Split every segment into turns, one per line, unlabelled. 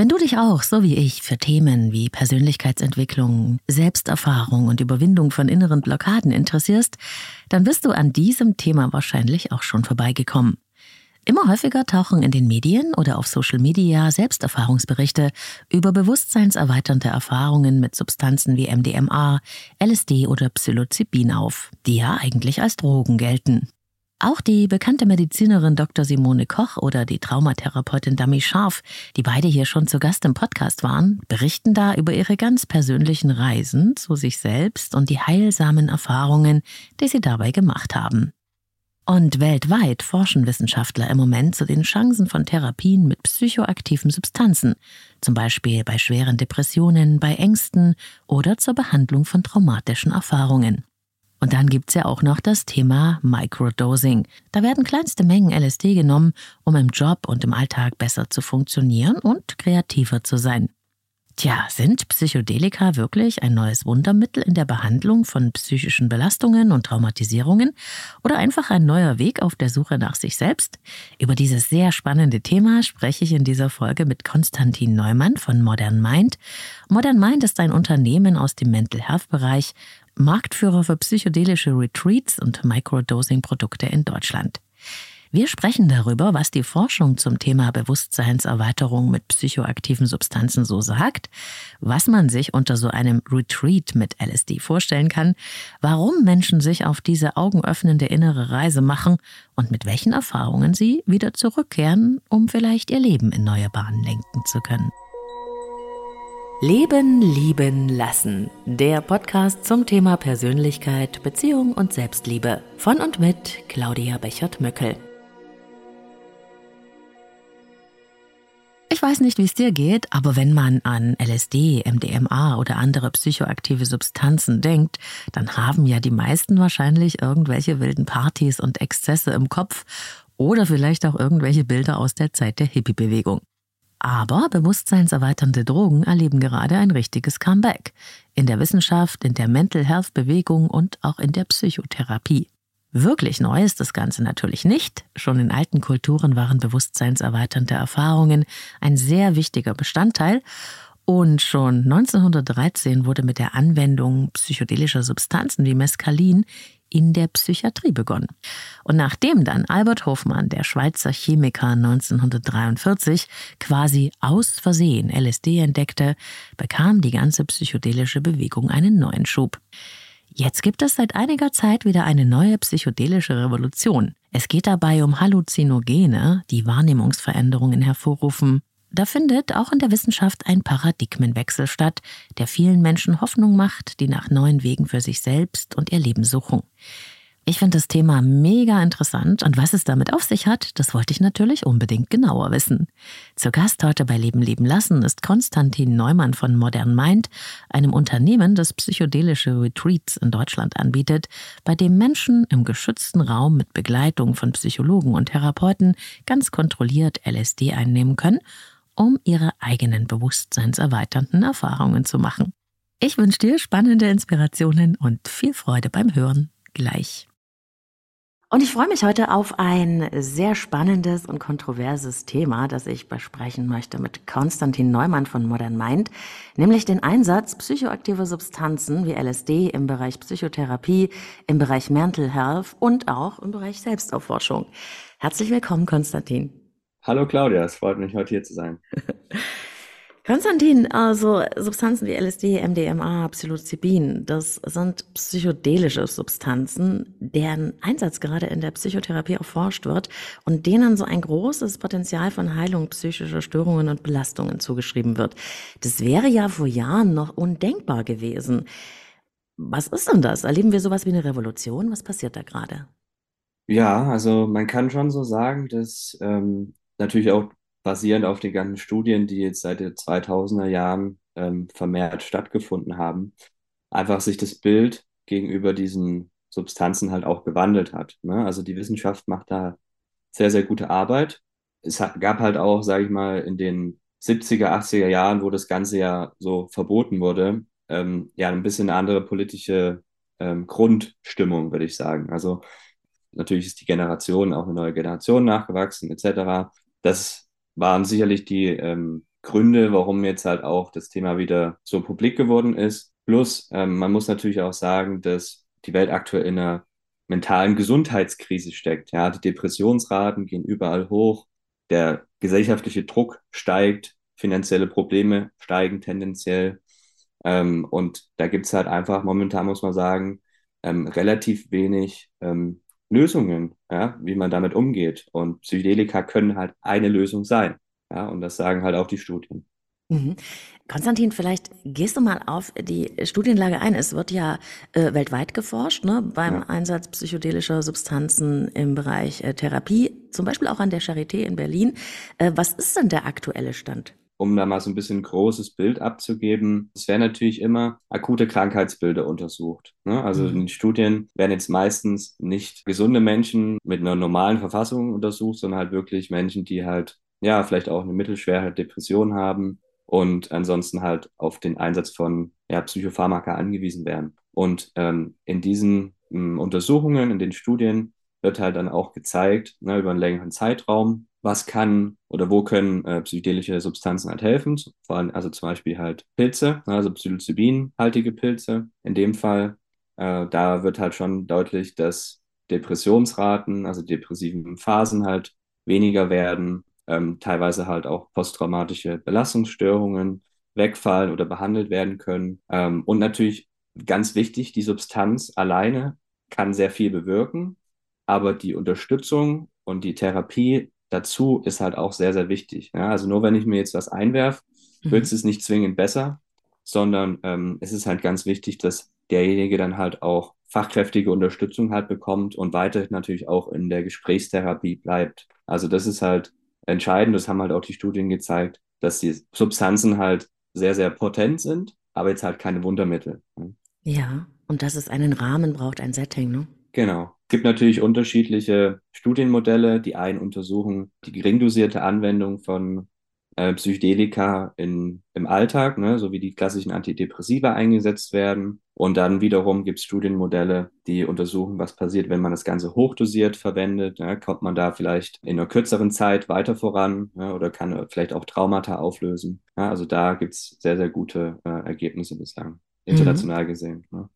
Wenn du dich auch, so wie ich, für Themen wie Persönlichkeitsentwicklung, Selbsterfahrung und Überwindung von inneren Blockaden interessierst, dann bist du an diesem Thema wahrscheinlich auch schon vorbeigekommen. Immer häufiger tauchen in den Medien oder auf Social Media Selbsterfahrungsberichte über bewusstseinserweiternde Erfahrungen mit Substanzen wie MDMA, LSD oder Psilocybin auf, die ja eigentlich als Drogen gelten. Auch die bekannte Medizinerin Dr. Simone Koch oder die Traumatherapeutin Dami Scharf, die beide hier schon zu Gast im Podcast waren, berichten da über ihre ganz persönlichen Reisen zu sich selbst und die heilsamen Erfahrungen, die sie dabei gemacht haben. Und weltweit forschen Wissenschaftler im Moment zu den Chancen von Therapien mit psychoaktiven Substanzen, zum Beispiel bei schweren Depressionen, bei Ängsten oder zur Behandlung von traumatischen Erfahrungen. Und dann gibt's ja auch noch das Thema Microdosing. Da werden kleinste Mengen LSD genommen, um im Job und im Alltag besser zu funktionieren und kreativer zu sein. Tja, sind Psychedelika wirklich ein neues Wundermittel in der Behandlung von psychischen Belastungen und Traumatisierungen oder einfach ein neuer Weg auf der Suche nach sich selbst? Über dieses sehr spannende Thema spreche ich in dieser Folge mit Konstantin Neumann von Modern Mind. Modern Mind ist ein Unternehmen aus dem Mental Health Bereich Marktführer für psychedelische Retreats und Microdosing-Produkte in Deutschland. Wir sprechen darüber, was die Forschung zum Thema Bewusstseinserweiterung mit psychoaktiven Substanzen so sagt, was man sich unter so einem Retreat mit LSD vorstellen kann, warum Menschen sich auf diese augenöffnende innere Reise machen und mit welchen Erfahrungen sie wieder zurückkehren, um vielleicht ihr Leben in neue Bahnen lenken zu können. Leben, lieben, lassen. Der Podcast zum Thema Persönlichkeit, Beziehung und Selbstliebe. Von und mit Claudia Bechert-Möckel. Ich weiß nicht, wie es dir geht, aber wenn man an LSD, MDMA oder andere psychoaktive Substanzen denkt, dann haben ja die meisten wahrscheinlich irgendwelche wilden Partys und Exzesse im Kopf oder vielleicht auch irgendwelche Bilder aus der Zeit der Hippie-Bewegung. Aber bewusstseinserweiternde Drogen erleben gerade ein richtiges Comeback. In der Wissenschaft, in der Mental Health Bewegung und auch in der Psychotherapie. Wirklich neu ist das Ganze natürlich nicht. Schon in alten Kulturen waren bewusstseinserweiternde Erfahrungen ein sehr wichtiger Bestandteil. Und schon 1913 wurde mit der Anwendung psychedelischer Substanzen wie Mescalin in der Psychiatrie begonnen. Und nachdem dann Albert Hofmann, der Schweizer Chemiker 1943, quasi aus Versehen LSD entdeckte, bekam die ganze psychedelische Bewegung einen neuen Schub. Jetzt gibt es seit einiger Zeit wieder eine neue psychedelische Revolution. Es geht dabei um Halluzinogene, die Wahrnehmungsveränderungen hervorrufen, da findet auch in der Wissenschaft ein Paradigmenwechsel statt, der vielen Menschen Hoffnung macht, die nach neuen Wegen für sich selbst und ihr Leben suchen. Ich finde das Thema mega interessant und was es damit auf sich hat, das wollte ich natürlich unbedingt genauer wissen. Zu Gast heute bei Leben leben lassen ist Konstantin Neumann von Modern Mind, einem Unternehmen, das psychedelische Retreats in Deutschland anbietet, bei dem Menschen im geschützten Raum mit Begleitung von Psychologen und Therapeuten ganz kontrolliert LSD einnehmen können um ihre eigenen bewusstseinserweiternden Erfahrungen zu machen. Ich wünsche dir spannende Inspirationen und viel Freude beim Hören gleich. Und ich freue mich heute auf ein sehr spannendes und kontroverses Thema, das ich besprechen möchte mit Konstantin Neumann von Modern Mind, nämlich den Einsatz psychoaktiver Substanzen wie LSD im Bereich Psychotherapie, im Bereich Mental Health und auch im Bereich Selbstaufforschung. Herzlich willkommen, Konstantin.
Hallo Claudia, es freut mich, heute hier zu sein.
Konstantin, also Substanzen wie LSD, MDMA, Psilocybin, das sind psychedelische Substanzen, deren Einsatz gerade in der Psychotherapie erforscht wird und denen so ein großes Potenzial von Heilung psychischer Störungen und Belastungen zugeschrieben wird. Das wäre ja vor Jahren noch undenkbar gewesen. Was ist denn das? Erleben wir sowas wie eine Revolution? Was passiert da gerade?
Ja, also man kann schon so sagen, dass ähm, natürlich auch basierend auf den ganzen Studien, die jetzt seit den 2000er Jahren ähm, vermehrt stattgefunden haben, einfach sich das Bild gegenüber diesen Substanzen halt auch gewandelt hat. Ne? Also die Wissenschaft macht da sehr, sehr gute Arbeit. Es gab halt auch, sage ich mal, in den 70er, 80er Jahren, wo das Ganze ja so verboten wurde, ähm, ja, ein bisschen eine andere politische ähm, Grundstimmung, würde ich sagen. Also natürlich ist die Generation auch eine neue Generation nachgewachsen, etc das waren sicherlich die ähm, Gründe, warum jetzt halt auch das Thema wieder so publik geworden ist. Plus, ähm, man muss natürlich auch sagen, dass die Welt aktuell in einer mentalen Gesundheitskrise steckt. Ja, die Depressionsraten gehen überall hoch, der gesellschaftliche Druck steigt, finanzielle Probleme steigen tendenziell. Ähm, und da gibt es halt einfach momentan, muss man sagen, ähm, relativ wenig ähm, Lösungen, ja, wie man damit umgeht. Und Psychedelika können halt eine Lösung sein. Ja, und das sagen halt auch die Studien.
Mhm. Konstantin, vielleicht gehst du mal auf die Studienlage ein. Es wird ja äh, weltweit geforscht ne, beim ja. Einsatz psychedelischer Substanzen im Bereich äh, Therapie, zum Beispiel auch an der Charité in Berlin. Äh, was ist denn der aktuelle Stand?
Um da mal so ein bisschen ein großes Bild abzugeben, es werden natürlich immer akute Krankheitsbilder untersucht. Ne? Also mhm. in den Studien werden jetzt meistens nicht gesunde Menschen mit einer normalen Verfassung untersucht, sondern halt wirklich Menschen, die halt ja vielleicht auch eine mittelschwere Depression haben und ansonsten halt auf den Einsatz von ja, Psychopharmaka angewiesen werden. Und ähm, in diesen ähm, Untersuchungen, in den Studien wird halt dann auch gezeigt, ne, über einen längeren Zeitraum, was kann oder wo können äh, psychedelische Substanzen halt helfen. Vor allem also zum Beispiel halt Pilze, ne, also Psilocybin-haltige Pilze. In dem Fall, äh, da wird halt schon deutlich, dass Depressionsraten, also depressiven Phasen halt weniger werden ähm, teilweise halt auch posttraumatische Belastungsstörungen wegfallen oder behandelt werden können. Ähm, und natürlich ganz wichtig, die Substanz alleine kann sehr viel bewirken, aber die Unterstützung und die Therapie dazu ist halt auch sehr, sehr wichtig. Ja? Also nur wenn ich mir jetzt was einwerfe, mhm. wird es nicht zwingend besser, sondern ähm, es ist halt ganz wichtig, dass derjenige dann halt auch fachkräftige Unterstützung halt bekommt und weiterhin natürlich auch in der Gesprächstherapie bleibt. Also das ist halt entscheidend, das haben halt auch die Studien gezeigt, dass die Substanzen halt sehr, sehr potent sind, aber jetzt halt keine Wundermittel.
Ne? Ja, und dass es einen Rahmen braucht, ein Setting, ne?
Genau. Es gibt natürlich unterschiedliche Studienmodelle. Die einen untersuchen die geringdosierte Anwendung von äh, Psychedelika in, im Alltag, ne, so wie die klassischen Antidepressiva eingesetzt werden. Und dann wiederum gibt es Studienmodelle, die untersuchen, was passiert, wenn man das Ganze hochdosiert verwendet. Ne, kommt man da vielleicht in einer kürzeren Zeit weiter voran ne, oder kann vielleicht auch Traumata auflösen. Ja, also da gibt es sehr, sehr gute äh, Ergebnisse bislang, international mhm. gesehen. Ne.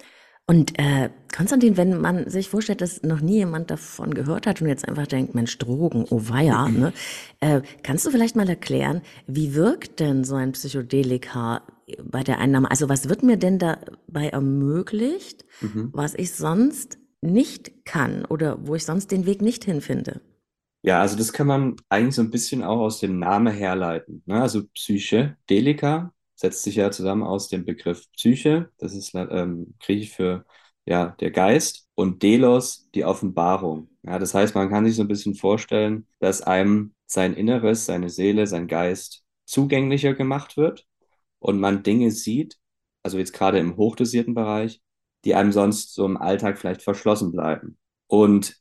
Und äh, Konstantin, wenn man sich vorstellt, dass noch nie jemand davon gehört hat und jetzt einfach denkt, Mensch, Drogen, oh weia, ne? Äh, kannst du vielleicht mal erklären, wie wirkt denn so ein Psychedelika bei der Einnahme? Also was wird mir denn dabei ermöglicht, mhm. was ich sonst nicht kann oder wo ich sonst den Weg nicht hinfinde?
Ja, also das kann man eigentlich so ein bisschen auch aus dem Namen herleiten. Ne? Also Psyche, Delika, setzt sich ja zusammen aus dem Begriff Psyche, das ist ähm, griechisch für ja, der Geist, und Delos, die Offenbarung. Ja, das heißt, man kann sich so ein bisschen vorstellen, dass einem sein Inneres, seine Seele, sein Geist zugänglicher gemacht wird und man Dinge sieht, also jetzt gerade im hochdosierten Bereich, die einem sonst so im Alltag vielleicht verschlossen bleiben. Und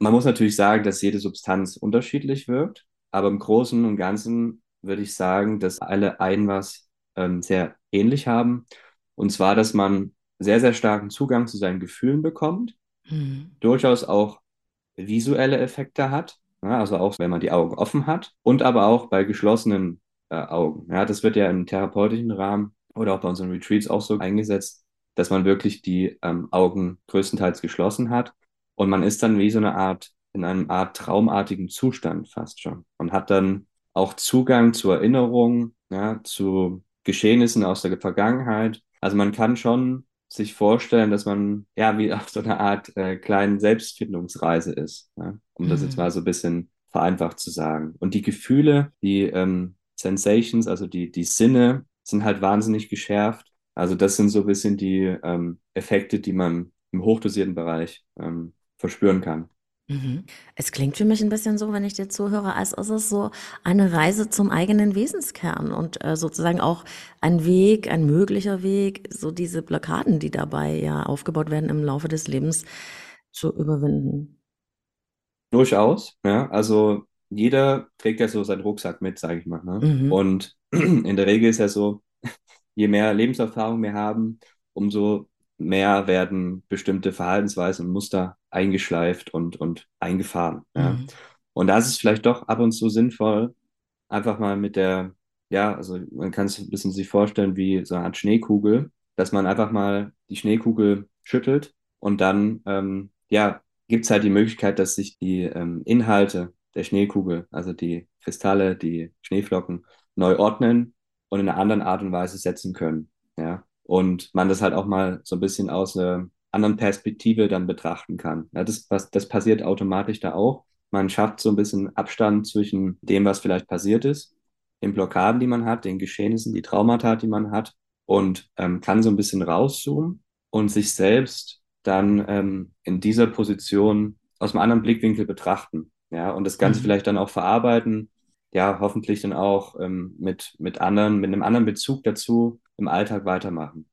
man muss natürlich sagen, dass jede Substanz unterschiedlich wirkt, aber im Großen und Ganzen würde ich sagen, dass alle ein was ähm, sehr ähnlich haben. Und zwar, dass man sehr, sehr starken Zugang zu seinen Gefühlen bekommt, mhm. durchaus auch visuelle Effekte hat, ja, also auch wenn man die Augen offen hat und aber auch bei geschlossenen äh, Augen. Ja, das wird ja im therapeutischen Rahmen oder auch bei unseren Retreats auch so eingesetzt, dass man wirklich die ähm, Augen größtenteils geschlossen hat und man ist dann wie so eine Art, in einem Art traumartigen Zustand fast schon und hat dann auch Zugang zur Erinnerung, ja, zu Geschehnissen aus der Vergangenheit. Also man kann schon sich vorstellen, dass man ja wie auf so einer Art äh, kleinen Selbstfindungsreise ist, ja? um mhm. das jetzt mhm. mal so ein bisschen vereinfacht zu sagen. Und die Gefühle, die ähm, Sensations, also die, die Sinne, sind halt wahnsinnig geschärft. Also das sind so ein bisschen die ähm, Effekte, die man im hochdosierten Bereich ähm, verspüren kann.
Mhm. Es klingt für mich ein bisschen so, wenn ich dir zuhöre, als ist es so eine Reise zum eigenen Wesenskern und äh, sozusagen auch ein Weg, ein möglicher Weg, so diese Blockaden, die dabei ja aufgebaut werden im Laufe des Lebens, zu überwinden.
Durchaus, ja. Also jeder trägt ja so seinen Rucksack mit, sage ich mal. Ne? Mhm. Und in der Regel ist ja so, je mehr Lebenserfahrung wir haben, umso mehr werden bestimmte Verhaltensweisen und Muster eingeschleift und, und eingefahren. Ja. Mhm. Und da ist es vielleicht doch ab und zu sinnvoll, einfach mal mit der ja, also man kann es ein bisschen sich vorstellen wie so eine Art Schneekugel, dass man einfach mal die Schneekugel schüttelt und dann, ähm, ja, gibt es halt die Möglichkeit, dass sich die ähm, Inhalte der Schneekugel, also die Kristalle, die Schneeflocken, neu ordnen und in einer anderen Art und Weise setzen können. Ja. Und man das halt auch mal so ein bisschen aus einer anderen Perspektive dann betrachten kann. Ja, das, was, das passiert automatisch da auch. Man schafft so ein bisschen Abstand zwischen dem, was vielleicht passiert ist, den Blockaden, die man hat, den Geschehnissen, die Traumata, die man hat und ähm, kann so ein bisschen rauszoomen und sich selbst dann ähm, in dieser Position aus einem anderen Blickwinkel betrachten. Ja, und das Ganze mhm. vielleicht dann auch verarbeiten, ja, hoffentlich dann auch ähm, mit, mit anderen, mit einem anderen Bezug dazu im Alltag weitermachen.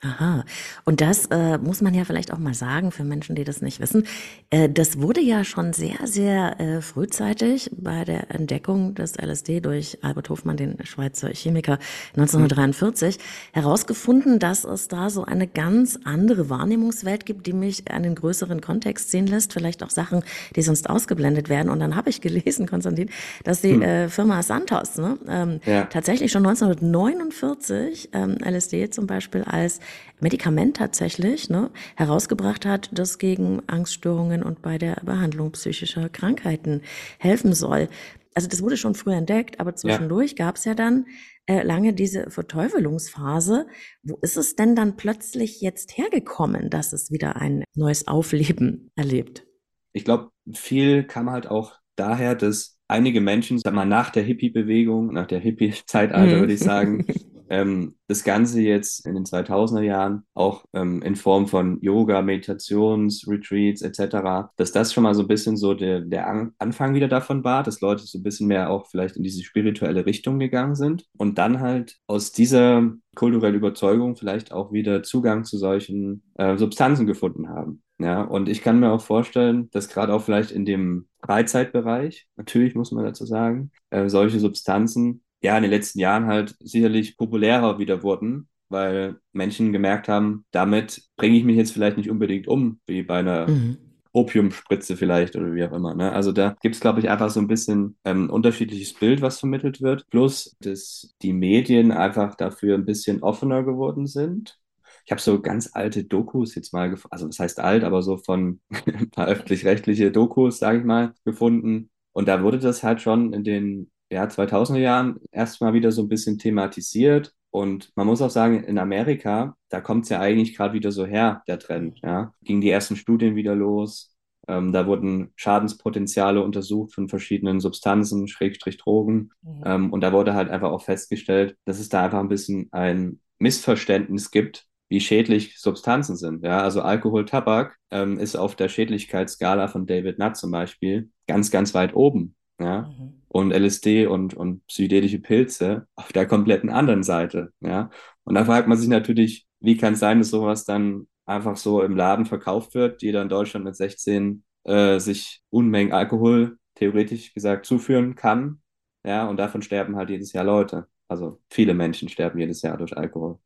Aha. Und das äh, muss man ja vielleicht auch mal sagen für Menschen, die das nicht wissen. Äh, das wurde ja schon sehr, sehr äh, frühzeitig bei der Entdeckung des LSD durch Albert Hofmann, den Schweizer Chemiker, 1943 mhm. herausgefunden, dass es da so eine ganz andere Wahrnehmungswelt gibt, die mich an den größeren Kontext sehen lässt, vielleicht auch Sachen, die sonst ausgeblendet werden. Und dann habe ich gelesen, Konstantin, dass die mhm. äh, Firma Santos ne, ähm, ja. tatsächlich schon 1949 ähm, LSD zum Beispiel als Medikament tatsächlich ne, herausgebracht hat, das gegen Angststörungen und bei der Behandlung psychischer Krankheiten helfen soll. Also das wurde schon früher entdeckt, aber zwischendurch ja. gab es ja dann äh, lange diese Verteufelungsphase. Wo ist es denn dann plötzlich jetzt hergekommen, dass es wieder ein neues Aufleben erlebt?
Ich glaube, viel kam halt auch daher, dass einige Menschen, sag mal, nach der Hippie-Bewegung, nach der Hippie-Zeitalter, mhm. würde ich sagen, ähm, das Ganze jetzt in den 2000er Jahren auch ähm, in Form von Yoga, Meditations, Retreats etc., dass das schon mal so ein bisschen so der, der An Anfang wieder davon war, dass Leute so ein bisschen mehr auch vielleicht in diese spirituelle Richtung gegangen sind und dann halt aus dieser kulturellen Überzeugung vielleicht auch wieder Zugang zu solchen äh, Substanzen gefunden haben. Ja, und ich kann mir auch vorstellen, dass gerade auch vielleicht in dem Freizeitbereich, natürlich muss man dazu sagen, äh, solche Substanzen ja in den letzten Jahren halt sicherlich populärer wieder wurden, weil Menschen gemerkt haben, damit bringe ich mich jetzt vielleicht nicht unbedingt um, wie bei einer mhm. Opiumspritze vielleicht oder wie auch immer. Ne? Also da gibt es, glaube ich, einfach so ein bisschen ähm, unterschiedliches Bild, was vermittelt wird. Plus, dass die Medien einfach dafür ein bisschen offener geworden sind. Ich habe so ganz alte Dokus jetzt mal, also was heißt alt, aber so von ein paar öffentlich-rechtliche Dokus, sage ich mal, gefunden. Und da wurde das halt schon in den ja, 2000er Jahren erstmal wieder so ein bisschen thematisiert. Und man muss auch sagen, in Amerika, da kommt es ja eigentlich gerade wieder so her, der Trend. Ja. Gingen die ersten Studien wieder los. Ähm, da wurden Schadenspotenziale untersucht von verschiedenen Substanzen, Schrägstrich Drogen. Mhm. Ähm, und da wurde halt einfach auch festgestellt, dass es da einfach ein bisschen ein Missverständnis gibt, wie schädlich Substanzen sind. Ja, also Alkohol, Tabak ähm, ist auf der Schädlichkeitsskala von David Nutt zum Beispiel ganz, ganz weit oben. Ja, mhm und LSD und, und psychedelische Pilze auf der kompletten anderen Seite. Ja? Und da fragt man sich natürlich, wie kann es sein, dass sowas dann einfach so im Laden verkauft wird, jeder in Deutschland mit 16 äh, sich Unmengen Alkohol theoretisch gesagt zuführen kann. Ja, und davon sterben halt jedes Jahr Leute. Also viele Menschen sterben jedes Jahr durch Alkohol.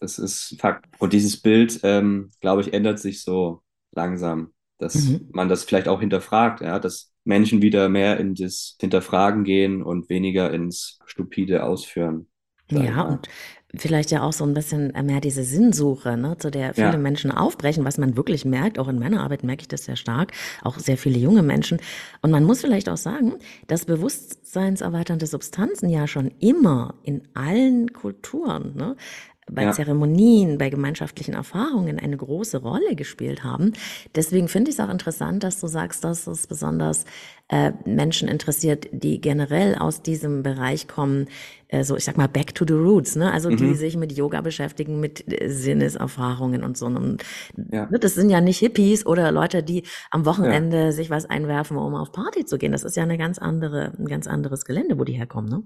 Das ist Fakt. Und dieses Bild, ähm, glaube ich, ändert sich so langsam, dass mhm. man das vielleicht auch hinterfragt, ja, dass Menschen wieder mehr in das Hinterfragen gehen und weniger ins stupide Ausführen.
Ja, und vielleicht ja auch so ein bisschen mehr diese Sinnsuche, ne, zu der viele ja. Menschen aufbrechen, was man wirklich merkt, auch in meiner Arbeit merke ich das sehr stark, auch sehr viele junge Menschen. Und man muss vielleicht auch sagen, dass bewusstseinserweiternde Substanzen ja schon immer in allen Kulturen, ne, bei ja. Zeremonien, bei gemeinschaftlichen Erfahrungen eine große Rolle gespielt haben. Deswegen finde ich es auch interessant, dass du sagst, dass es besonders äh, Menschen interessiert, die generell aus diesem Bereich kommen, äh, so ich sag mal back to the roots, ne? Also mhm. die sich mit Yoga beschäftigen, mit äh, Sinneserfahrungen und so. Und ja. Ne, das sind ja nicht Hippies oder Leute, die am Wochenende ja. sich was einwerfen, um auf Party zu gehen. Das ist ja eine ganz andere, ein ganz anderes Gelände, wo die herkommen, ne?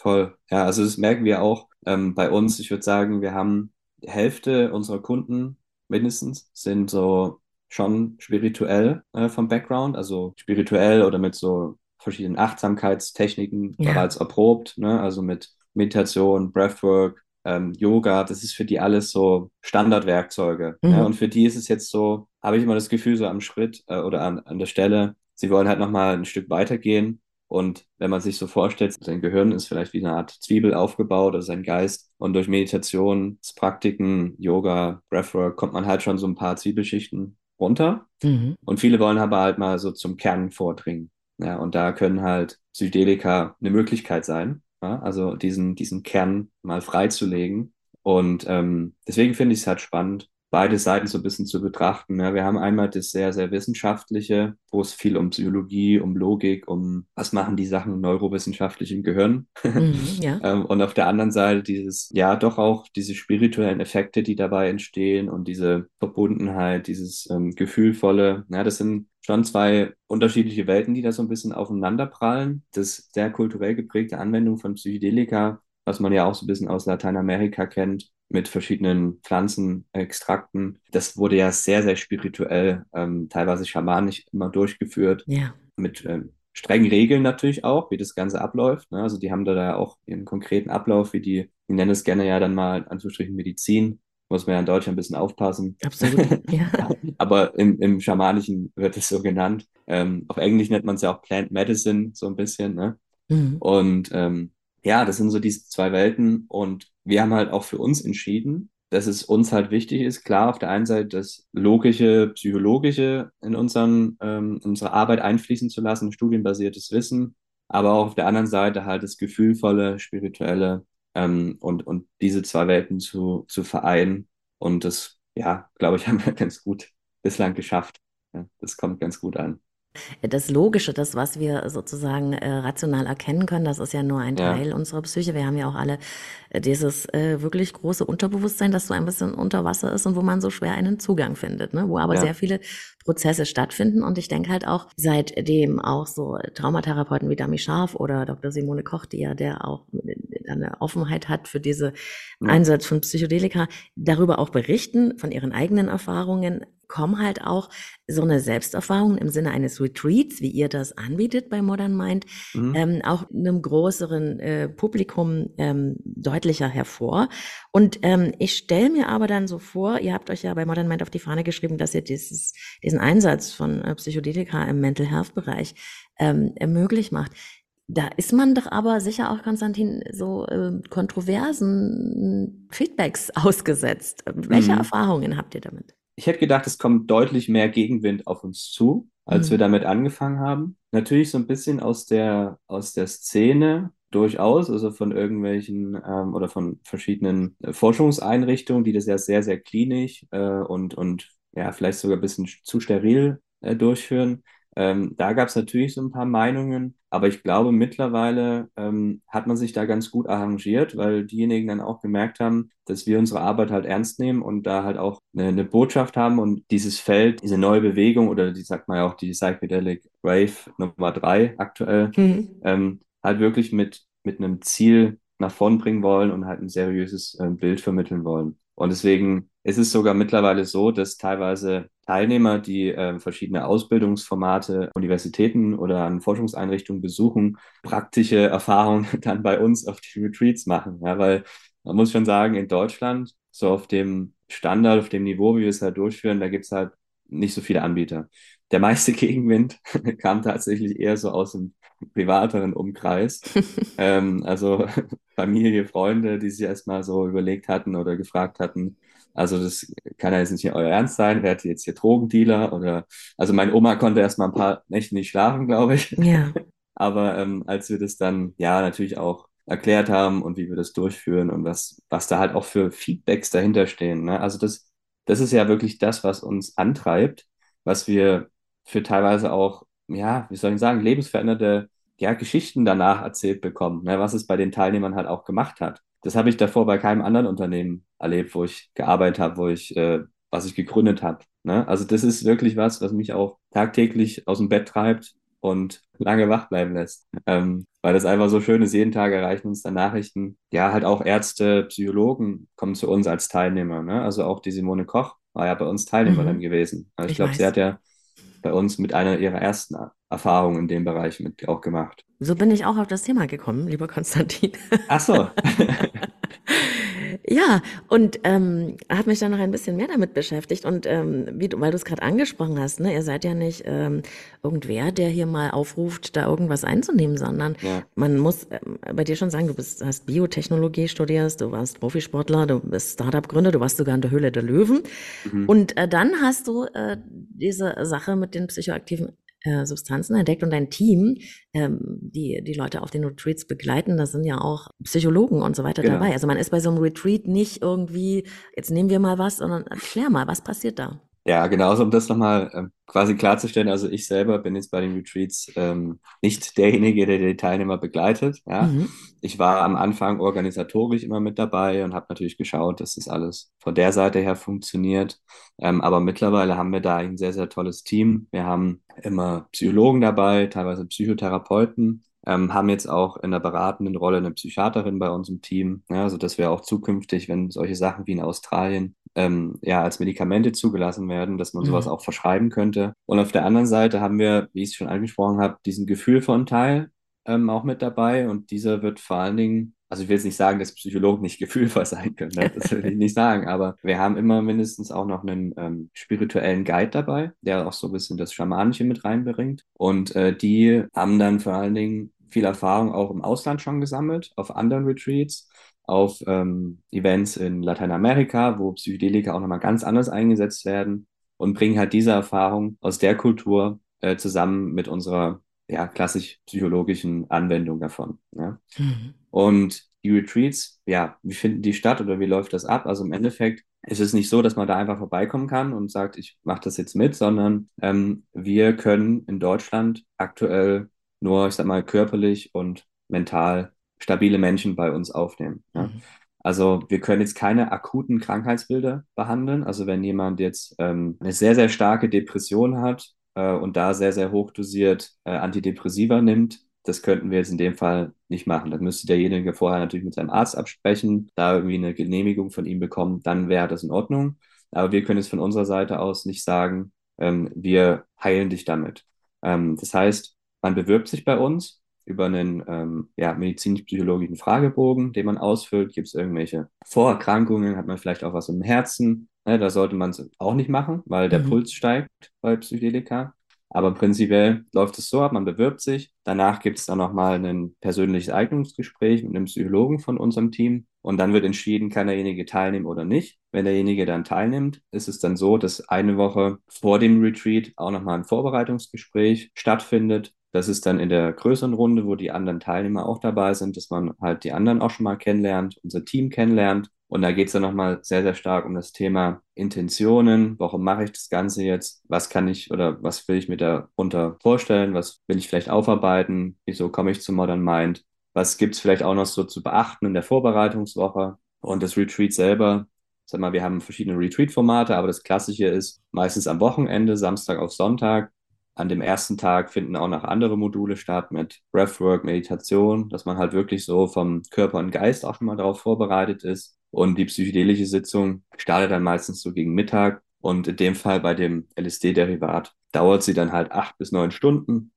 Voll. Ja, also das merken wir auch ähm, bei uns. Ich würde sagen, wir haben die Hälfte unserer Kunden mindestens sind so schon spirituell äh, vom Background, also spirituell oder mit so verschiedenen Achtsamkeitstechniken ja. bereits erprobt, ne? also mit Meditation, Breathwork, ähm, Yoga, das ist für die alles so Standardwerkzeuge. Mhm. Ja? Und für die ist es jetzt so, habe ich immer das Gefühl, so am Schritt äh, oder an, an der Stelle, sie wollen halt nochmal ein Stück weitergehen Und wenn man sich so vorstellt, sein Gehirn ist vielleicht wie eine Art Zwiebel aufgebaut oder sein Geist. Und durch Meditationspraktiken, Yoga, Breathwork kommt man halt schon so ein paar Zwiebelschichten runter. Mhm. Und viele wollen aber halt mal so zum Kern vordringen. Ja, und da können halt Psychedelika eine Möglichkeit sein. Ja, also diesen, diesen Kern mal freizulegen. Und ähm, deswegen finde ich es halt spannend, beide Seiten so ein bisschen zu betrachten. Ja, wir haben einmal das sehr, sehr wissenschaftliche, wo es viel um Psychologie, um Logik, um was machen die Sachen neurowissenschaftlich im Gehirn. Mhm, ja. ähm, und auf der anderen Seite dieses, ja, doch auch diese spirituellen Effekte, die dabei entstehen und diese Verbundenheit, dieses ähm, Gefühlvolle. Ja, das sind schon zwei unterschiedliche Welten, die da so ein bisschen aufeinanderprallen. Das sehr kulturell geprägte Anwendung von Psychedelika, was man ja auch so ein bisschen aus Lateinamerika kennt, mit verschiedenen Pflanzenextrakten. Das wurde ja sehr, sehr spirituell, ähm, teilweise schamanisch immer durchgeführt. Ja. Mit ähm, strengen Regeln natürlich auch, wie das Ganze abläuft. Ne? Also die haben da auch ihren konkreten Ablauf, wie die, die nennen es gerne ja dann mal Anführungsstrichen Medizin. Muss man ja in Deutschland ein bisschen aufpassen. Absolut, ja. Aber im, im Schamanischen wird es so genannt. Ähm, auf Englisch nennt man es ja auch Plant Medicine, so ein bisschen. Ne? Mhm. Und ähm, ja, das sind so diese zwei Welten und wir haben halt auch für uns entschieden, dass es uns halt wichtig ist, klar auf der einen Seite das Logische, Psychologische in, unseren, ähm, unsere Arbeit einfließen zu lassen, studienbasiertes Wissen, aber auch auf der anderen Seite halt das Gefühlvolle, Spirituelle ähm, und, und diese zwei Welten zu, zu vereinen. Und das, ja, glaube ich, haben wir ganz gut bislang geschafft. Ja, das kommt ganz gut an.
Das Logische, das, was wir sozusagen äh, rational erkennen können, das ist ja nur ein ja. Teil unserer Psyche. Wir haben ja auch alle äh, dieses äh, wirklich große Unterbewusstsein, das so ein bisschen unter Wasser ist und wo man so schwer einen Zugang findet, ne? wo aber ja. sehr viele Prozesse stattfinden. Und ich denke halt auch, seitdem auch so Traumatherapeuten wie Dami Scharf oder Dr. Simone Koch, die ja der auch eine Offenheit hat für diese ja. Einsatz von Psychedelika, darüber auch berichten, von ihren eigenen Erfahrungen, kommen halt auch so eine Selbsterfahrung im Sinne eines Retreats, wie ihr das anbietet bei Modern Mind, mhm. ähm, auch einem größeren äh, Publikum ähm, deutlicher hervor. Und ähm, ich stelle mir aber dann so vor, ihr habt euch ja bei Modern Mind auf die Fahne geschrieben, dass ihr dieses, diesen Einsatz von äh, Psychedelika im Mental Health Bereich ähm, möglich macht. Da ist man doch aber sicher auch, Konstantin, so äh, kontroversen Feedbacks ausgesetzt. Welche mhm. Erfahrungen habt ihr damit?
Ich hätte gedacht, es kommt deutlich mehr Gegenwind auf uns zu, als mhm. wir damit angefangen haben. Natürlich so ein bisschen aus der, aus der Szene durchaus, also von irgendwelchen ähm, oder von verschiedenen äh, Forschungseinrichtungen, die das ja sehr, sehr klinisch äh, und, und ja, vielleicht sogar ein bisschen zu steril äh, durchführen. Ähm, da gab es natürlich so ein paar Meinungen, aber ich glaube, mittlerweile ähm, hat man sich da ganz gut arrangiert, weil diejenigen dann auch gemerkt haben, dass wir unsere Arbeit halt ernst nehmen und da halt auch eine, eine Botschaft haben und dieses Feld, diese neue Bewegung oder die sagt man ja auch die Psychedelic Wave Nummer drei aktuell, mhm. ähm, halt wirklich mit, mit einem Ziel nach vorn bringen wollen und halt ein seriöses äh, Bild vermitteln wollen. Und deswegen ist es sogar mittlerweile so, dass teilweise Teilnehmer, die äh, verschiedene Ausbildungsformate, Universitäten oder an Forschungseinrichtungen besuchen, praktische Erfahrungen dann bei uns auf die Retreats machen. Ja, weil man muss schon sagen, in Deutschland, so auf dem Standard, auf dem Niveau, wie wir es halt durchführen, da gibt es halt nicht so viele Anbieter. Der meiste Gegenwind kam tatsächlich eher so aus dem privateren Umkreis. ähm, also Familie, Freunde, die sich erstmal so überlegt hatten oder gefragt hatten, also das kann ja jetzt nicht euer Ernst sein, werdet ihr jetzt hier Drogendealer oder also meine Oma konnte erst mal ein paar Nächte nicht schlafen, glaube ich. Ja. Aber ähm, als wir das dann ja natürlich auch erklärt haben und wie wir das durchführen und was, was da halt auch für Feedbacks dahinter stehen. Ne? Also das, das ist ja wirklich das, was uns antreibt, was wir für teilweise auch, ja, wie soll ich sagen, lebensveränderte ja, Geschichten danach erzählt bekommen, ne? was es bei den Teilnehmern halt auch gemacht hat das habe ich davor bei keinem anderen Unternehmen erlebt, wo ich gearbeitet habe, wo ich, äh, was ich gegründet habe. Ne? Also das ist wirklich was, was mich auch tagtäglich aus dem Bett treibt und lange wach bleiben lässt. Ähm, weil das einfach so schön ist, jeden Tag erreichen uns da Nachrichten. Ja, halt auch Ärzte, Psychologen kommen zu uns als Teilnehmer. Ne? Also auch die Simone Koch war ja bei uns Teilnehmerin mhm. gewesen. Also ich, ich glaube, sie hat ja bei uns mit einer ihrer ersten Erfahrungen in dem Bereich mit auch gemacht.
So bin ich auch auf das Thema gekommen, lieber Konstantin.
Ach so.
Ja, und ähm, habe mich dann noch ein bisschen mehr damit beschäftigt. Und ähm, wie du, weil du es gerade angesprochen hast, ne, ihr seid ja nicht ähm, irgendwer, der hier mal aufruft, da irgendwas einzunehmen, sondern ja. man muss ähm, bei dir schon sagen, du bist, hast Biotechnologie studierst, du warst Profisportler, du bist Startup-Gründer, du warst sogar in der Höhle der Löwen. Mhm. Und äh, dann hast du äh, diese Sache mit den psychoaktiven äh, Substanzen entdeckt und dein Team, ähm, die die Leute auf den Retreats begleiten, das sind ja auch Psychologen und so weiter genau. dabei. Also man ist bei so einem Retreat nicht irgendwie, jetzt nehmen wir mal was, sondern erklär mal, was passiert da?
Ja, genauso, um das nochmal ähm, quasi klarzustellen. Also ich selber bin jetzt bei den Retreats ähm, nicht derjenige, der die Teilnehmer begleitet. Ja. Mhm. Ich war am Anfang organisatorisch immer mit dabei und habe natürlich geschaut, dass das alles von der Seite her funktioniert. Ähm, aber mittlerweile haben wir da ein sehr, sehr tolles Team. Wir haben immer Psychologen dabei, teilweise Psychotherapeuten, ähm, haben jetzt auch in der beratenden Rolle eine Psychiaterin bei uns im Team, ja, also dass wir auch zukünftig, wenn solche Sachen wie in Australien ähm, ja als Medikamente zugelassen werden, dass man sowas mhm. auch verschreiben könnte. Und auf der anderen Seite haben wir, wie ich es schon angesprochen habe, diesen Gefühl von Teil ähm, auch mit dabei und dieser wird vor allen Dingen also ich will jetzt nicht sagen, dass Psychologen nicht gefühlvoll sein können, ne? das will ich nicht sagen, aber wir haben immer mindestens auch noch einen ähm, spirituellen Guide dabei, der auch so ein bisschen das Schamanische mit reinbringt. Und äh, die haben dann vor allen Dingen viel Erfahrung auch im Ausland schon gesammelt, auf anderen Retreats, auf ähm, Events in Lateinamerika, wo Psychedelika auch nochmal ganz anders eingesetzt werden und bringen halt diese Erfahrung aus der Kultur äh, zusammen mit unserer ja, klassisch psychologischen Anwendung davon. Ja. Mhm. Und die Retreats, ja, wie finden die statt oder wie läuft das ab? Also im Endeffekt ist es nicht so, dass man da einfach vorbeikommen kann und sagt, ich mache das jetzt mit, sondern ähm, wir können in Deutschland aktuell nur, ich sag mal, körperlich und mental stabile Menschen bei uns aufnehmen. Ja. Mhm. Also wir können jetzt keine akuten Krankheitsbilder behandeln. Also wenn jemand jetzt ähm, eine sehr, sehr starke Depression hat äh, und da sehr, sehr hoch dosiert äh, Antidepressiva nimmt, das könnten wir jetzt in dem Fall nicht machen. Das müsste derjenige vorher natürlich mit seinem Arzt absprechen, da irgendwie eine Genehmigung von ihm bekommen, dann wäre das in Ordnung. Aber wir können es von unserer Seite aus nicht sagen, ähm, wir heilen dich damit. Ähm, das heißt, man bewirbt sich bei uns über einen ähm, ja, medizinisch-psychologischen Fragebogen, den man ausfüllt. Gibt es irgendwelche Vorerkrankungen? Hat man vielleicht auch was im Herzen? Ne, da sollte man es auch nicht machen, weil der mhm. Puls steigt bei Psychedelika. Aber prinzipiell läuft es so ab, man bewirbt sich. Danach gibt es dann nochmal ein persönliches Eignungsgespräch mit einem Psychologen von unserem Team. Und dann wird entschieden, kann derjenige teilnehmen oder nicht. Wenn derjenige dann teilnimmt, ist es dann so, dass eine Woche vor dem Retreat auch nochmal ein Vorbereitungsgespräch stattfindet. Das ist dann in der größeren Runde, wo die anderen Teilnehmer auch dabei sind, dass man halt die anderen auch schon mal kennenlernt, unser Team kennenlernt und da geht es dann nochmal sehr, sehr stark um das Thema Intentionen. Warum mache ich das Ganze jetzt? Was kann ich oder was will ich mir darunter vorstellen? Was will ich vielleicht aufarbeiten? Wieso komme ich zu Modern Mind? Was gibt es vielleicht auch noch so zu beachten in der Vorbereitungswoche? Und das Retreat selber, sag mal, wir haben verschiedene Retreat-Formate, aber das Klassische ist meistens am Wochenende, Samstag auf Sonntag. An dem ersten Tag finden auch noch andere Module statt mit Breathwork, Meditation, dass man halt wirklich so vom Körper und Geist auch schon mal darauf vorbereitet ist. Und die psychedelische Sitzung startet dann meistens so gegen Mittag. Und in dem Fall bei dem LSD-Derivat dauert sie dann halt acht bis neun Stunden.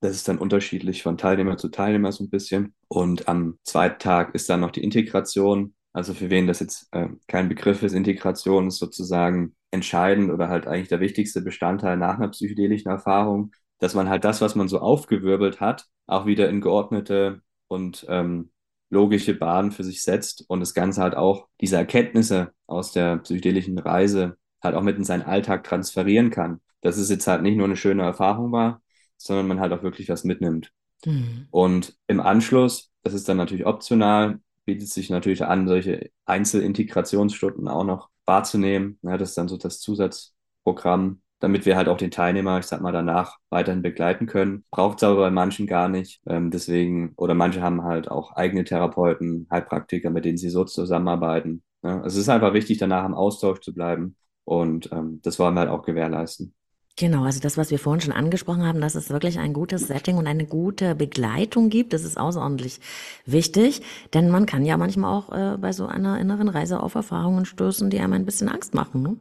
Das ist dann unterschiedlich von Teilnehmer zu Teilnehmer so ein bisschen. Und am zweiten Tag ist dann noch die Integration. Also für wen das jetzt äh, kein Begriff ist, Integration ist sozusagen entscheidend oder halt eigentlich der wichtigste Bestandteil nach einer psychedelischen Erfahrung, dass man halt das, was man so aufgewirbelt hat, auch wieder in geordnete und ähm, logische Bahn für sich setzt und das Ganze halt auch diese Erkenntnisse aus der psychedelischen Reise halt auch mit in seinen Alltag transferieren kann. Dass es jetzt halt nicht nur eine schöne Erfahrung war, sondern man halt auch wirklich was mitnimmt. Mhm. Und im Anschluss, das ist dann natürlich optional, bietet sich natürlich an, solche Einzelintegrationsstunden auch noch wahrzunehmen. Ja, das ist dann so das Zusatzprogramm, damit wir halt auch den Teilnehmer, ich sag mal, danach weiterhin begleiten können. Braucht es aber bei manchen gar nicht. Ähm, deswegen, oder manche haben halt auch eigene Therapeuten, Heilpraktiker, mit denen sie so zusammenarbeiten. Ja, es ist einfach wichtig, danach im Austausch zu bleiben. Und ähm, das wollen wir halt auch gewährleisten.
Genau, also das, was wir vorhin schon angesprochen haben, dass es wirklich ein gutes Setting und eine gute Begleitung gibt, das ist außerordentlich wichtig, denn man kann ja manchmal auch äh, bei so einer inneren Reise auf Erfahrungen stoßen, die einem ein bisschen Angst machen. Ne?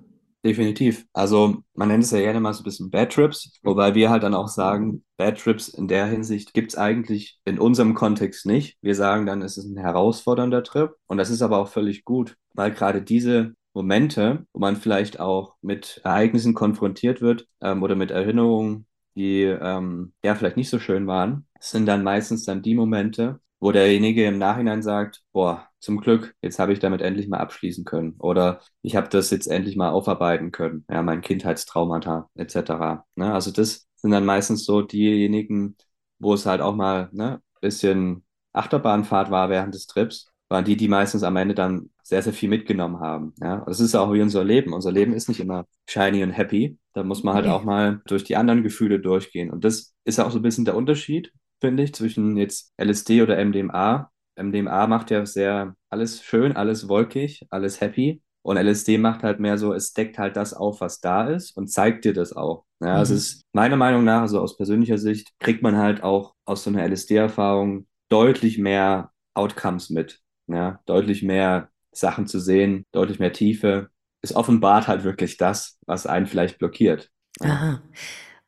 Definitiv. Also man nennt es ja gerne mal so ein bisschen Bad Trips, wobei wir halt dann auch sagen, Bad Trips in der Hinsicht gibt es eigentlich in unserem Kontext nicht. Wir sagen dann, es ist ein herausfordernder Trip und das ist aber auch völlig gut, weil gerade diese Momente, wo man vielleicht auch mit Ereignissen konfrontiert wird ähm, oder mit Erinnerungen, die ähm, ja vielleicht nicht so schön waren, sind dann meistens dann die Momente, wo derjenige im Nachhinein sagt, boah, zum Glück, jetzt habe ich damit endlich mal abschließen können oder ich habe das jetzt endlich mal aufarbeiten können, ja, mein Kindheitstraumata etc. Ne? Also das sind dann meistens so diejenigen, wo es halt auch mal ne, bisschen Achterbahnfahrt war während des Trips, waren die, die meistens am Ende dann sehr, sehr viel mitgenommen haben. Ja, das ist auch wie unser Leben. Unser Leben ist nicht immer shiny und happy. Da muss man halt auch mal durch die anderen Gefühle durchgehen. Und das ist auch so ein bisschen der Unterschied finde ich, zwischen jetzt LSD oder MDMA. MDMA macht ja sehr alles schön, alles wolkig, alles happy. Und LSD macht halt mehr so, es deckt halt das auf, was da ist und zeigt dir das auch. Ja, mhm. es ist meiner Meinung nach, also aus persönlicher Sicht, kriegt man halt auch aus so einer LSD-Erfahrung deutlich mehr Outcomes mit. Ja, deutlich mehr Sachen zu sehen, deutlich mehr Tiefe. Es offenbart halt wirklich das, was einen vielleicht blockiert.
Aha.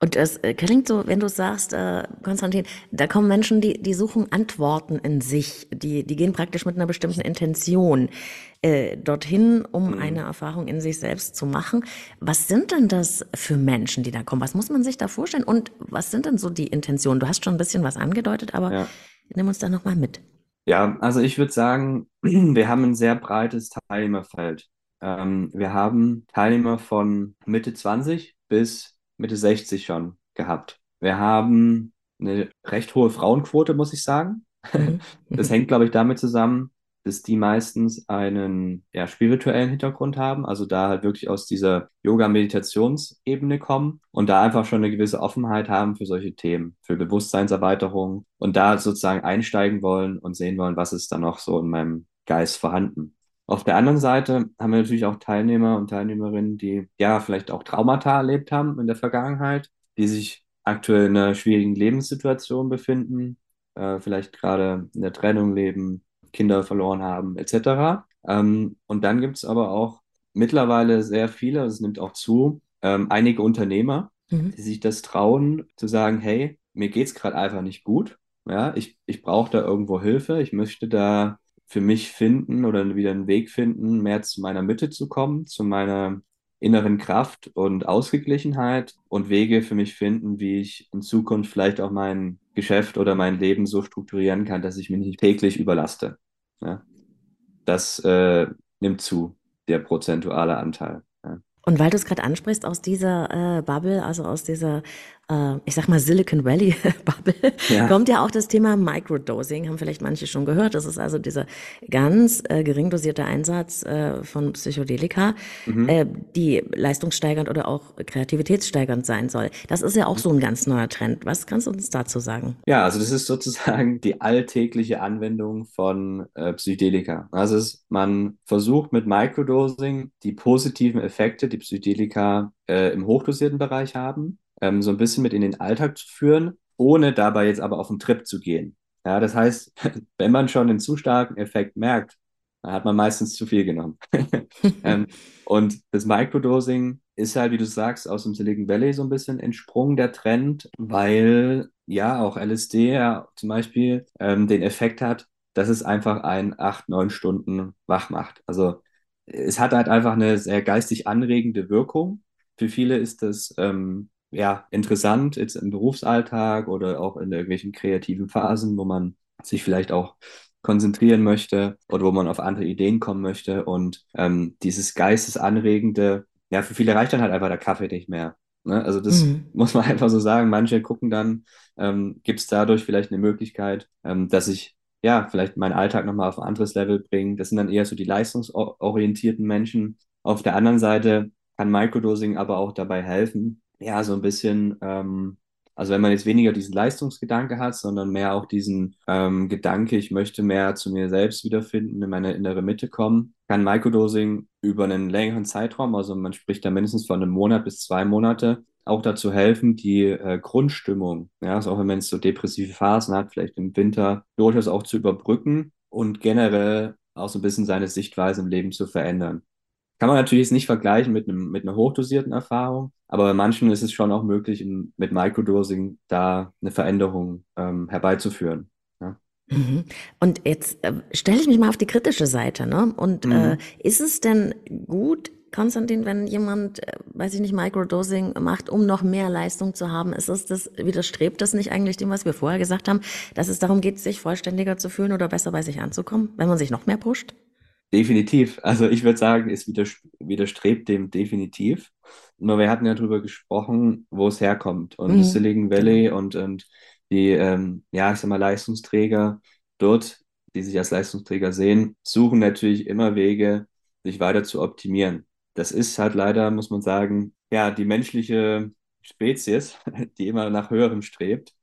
Und es äh, klingt so, wenn du sagst, äh, Konstantin, da kommen Menschen, die, die suchen Antworten in sich, die, die gehen praktisch mit einer bestimmten Intention äh, dorthin, um mhm. eine Erfahrung in sich selbst zu machen. Was sind denn das für Menschen, die da kommen? Was muss man sich da vorstellen? Und was sind denn so die Intentionen? Du hast schon ein bisschen was angedeutet, aber ja. nimm uns da nochmal mit.
Ja, also ich würde sagen, wir haben ein sehr breites Teilnehmerfeld. Ähm, wir haben Teilnehmer von Mitte 20 bis Mitte 60 schon gehabt. Wir haben eine recht hohe Frauenquote, muss ich sagen. Mhm. Das hängt, glaube ich, damit zusammen, dass die meistens einen ja, spirituellen Hintergrund haben, also da halt wirklich aus dieser Yoga-Meditationsebene kommen und da einfach schon eine gewisse Offenheit haben für solche Themen, für Bewusstseinserweiterung und da sozusagen einsteigen wollen und sehen wollen, was ist da noch so in meinem Geist vorhanden. Auf der anderen Seite haben wir natürlich auch Teilnehmer und Teilnehmerinnen, die ja vielleicht auch Traumata erlebt haben in der Vergangenheit, die sich aktuell in einer schwierigen Lebenssituation befinden, äh, vielleicht gerade in der Trennung leben, Kinder verloren haben, etc. Ähm, und dann gibt es aber auch mittlerweile sehr viele, es nimmt auch zu, ähm, einige Unternehmer, mhm. die sich das trauen, zu sagen, hey, mir geht es gerade einfach nicht gut. Ja, ich, ich brauche da irgendwo Hilfe, ich möchte da für mich finden oder wieder einen Weg finden, mehr zu meiner Mitte zu kommen, zu meiner inneren Kraft und Ausgeglichenheit und Wege für mich finden, wie ich in Zukunft vielleicht auch mein Geschäft oder mein Leben so strukturieren kann, dass ich mich nicht täglich überlaste. Ja? Das äh, nimmt zu, der prozentuale Anteil. Ja?
Und weil du es gerade ansprichst, aus dieser äh, Bubble, also aus dieser äh, ich sag mal Silicon Valley Bubble, ja. kommt ja auch das Thema Microdosing, haben vielleicht manche schon gehört. Das ist also dieser ganz äh, gering dosierte Einsatz äh, von Psychedelika, mhm. äh, die leistungssteigernd oder auch kreativitätssteigernd sein soll. Das ist ja auch so ein ganz neuer Trend. Was kannst du uns dazu sagen?
Ja, also das ist sozusagen die alltägliche Anwendung von äh, Psychedelika. Also es, man versucht mit Microdosing die positiven Effekte, die Psychedelika äh, im hochdosierten Bereich haben, ähm, so ein bisschen mit in den Alltag zu führen, ohne dabei jetzt aber auf einen Trip zu gehen. Ja, das heißt, wenn man schon einen zu starken Effekt merkt, dann hat man meistens zu viel genommen. ähm, und das Microdosing ist halt, wie du sagst, aus dem Silicon Valley so ein bisschen entsprungen, der Trend, weil ja auch LSD ja zum Beispiel ähm, den Effekt hat, dass es einfach ein acht, neun Stunden wach macht. Also es hat halt einfach eine sehr geistig anregende Wirkung. Für viele ist das ähm, ja, interessant jetzt im Berufsalltag oder auch in irgendwelchen kreativen Phasen, wo man sich vielleicht auch konzentrieren möchte oder wo man auf andere Ideen kommen möchte. Und ähm, dieses Geistesanregende, ja, für viele reicht dann halt einfach der Kaffee nicht mehr. Ne? Also das mhm. muss man einfach so sagen. Manche gucken dann, ähm, gibt es dadurch vielleicht eine Möglichkeit, ähm, dass ich ja vielleicht meinen Alltag nochmal auf ein anderes Level bringe. Das sind dann eher so die leistungsorientierten Menschen. Auf der anderen Seite kann Microdosing aber auch dabei helfen, ja, so ein bisschen, ähm, also wenn man jetzt weniger diesen Leistungsgedanke hat, sondern mehr auch diesen ähm, Gedanke, ich möchte mehr zu mir selbst wiederfinden, in meine innere Mitte kommen, kann Microdosing über einen längeren Zeitraum, also man spricht da mindestens von einem Monat bis zwei Monate, auch dazu helfen, die äh, Grundstimmung, ja, also auch wenn man jetzt so depressive Phasen hat, vielleicht im Winter, durchaus auch zu überbrücken und generell auch so ein bisschen seine Sichtweise im Leben zu verändern. Kann man natürlich nicht vergleichen mit einem, mit einer hochdosierten Erfahrung, aber bei manchen ist es schon auch möglich, mit Microdosing da eine Veränderung ähm, herbeizuführen. Ja.
Mhm. Und jetzt äh, stelle ich mich mal auf die kritische Seite. Ne? Und mhm. äh, ist es denn gut, Konstantin, wenn jemand, äh, weiß ich nicht, Microdosing macht, um noch mehr Leistung zu haben, ist es das, widerstrebt das nicht eigentlich dem, was wir vorher gesagt haben, dass es darum geht, sich vollständiger zu fühlen oder besser bei sich anzukommen, wenn man sich noch mehr pusht?
Definitiv. Also ich würde sagen, es widerstrebt dem definitiv. Nur wir hatten ja darüber gesprochen, wo es herkommt. Und mhm. Silicon Valley genau. und, und die, ähm, ja, ich sag mal, Leistungsträger dort, die sich als Leistungsträger sehen, suchen natürlich immer Wege, sich weiter zu optimieren. Das ist halt leider, muss man sagen, ja, die menschliche Spezies, die immer nach höherem strebt.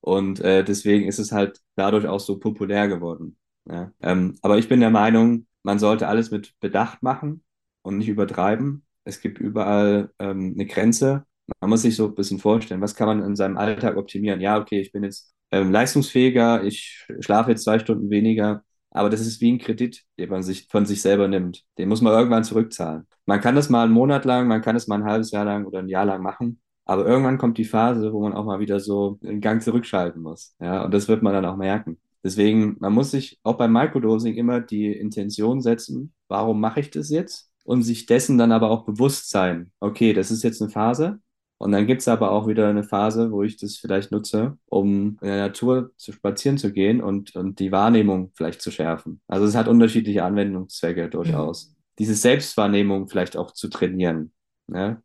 Und äh, deswegen ist es halt dadurch auch so populär geworden. Ja? Ähm, aber ich bin der Meinung, man sollte alles mit Bedacht machen und nicht übertreiben. Es gibt überall ähm, eine Grenze. Man muss sich so ein bisschen vorstellen, was kann man in seinem Alltag optimieren? Ja, okay, ich bin jetzt ähm, leistungsfähiger, ich schlafe jetzt zwei Stunden weniger, aber das ist wie ein Kredit, den man sich von sich selber nimmt. Den muss man irgendwann zurückzahlen. Man kann das mal einen Monat lang, man kann es mal ein halbes Jahr lang oder ein Jahr lang machen, aber irgendwann kommt die Phase, wo man auch mal wieder so einen Gang zurückschalten muss. Ja, und das wird man dann auch merken. Deswegen, man muss sich auch beim Microdosing immer die Intention setzen, warum mache ich das jetzt? Und sich dessen dann aber auch bewusst sein, okay, das ist jetzt eine Phase. Und dann gibt es aber auch wieder eine Phase, wo ich das vielleicht nutze, um in der Natur zu spazieren zu gehen und, und die Wahrnehmung vielleicht zu schärfen. Also es hat unterschiedliche Anwendungszwecke durchaus. Mhm. Diese Selbstwahrnehmung vielleicht auch zu trainieren. Ne?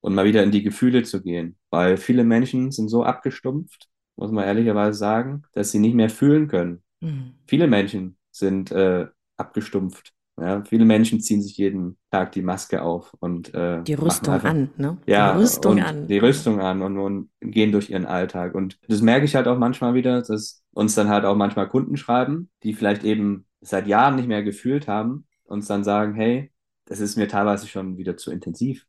Und mal wieder in die Gefühle zu gehen. Weil viele Menschen sind so abgestumpft, muss man ehrlicherweise sagen, dass sie nicht mehr fühlen können. Mhm. Viele Menschen sind äh, abgestumpft. Ja, viele Menschen ziehen sich jeden Tag die Maske auf und äh,
die Rüstung einfach, an, ne?
Ja,
die
Rüstung an. Die Rüstung an und, und gehen durch ihren Alltag. Und das merke ich halt auch manchmal wieder, dass uns dann halt auch manchmal Kunden schreiben, die vielleicht eben seit Jahren nicht mehr gefühlt haben, uns dann sagen, hey, das ist mir teilweise schon wieder zu intensiv.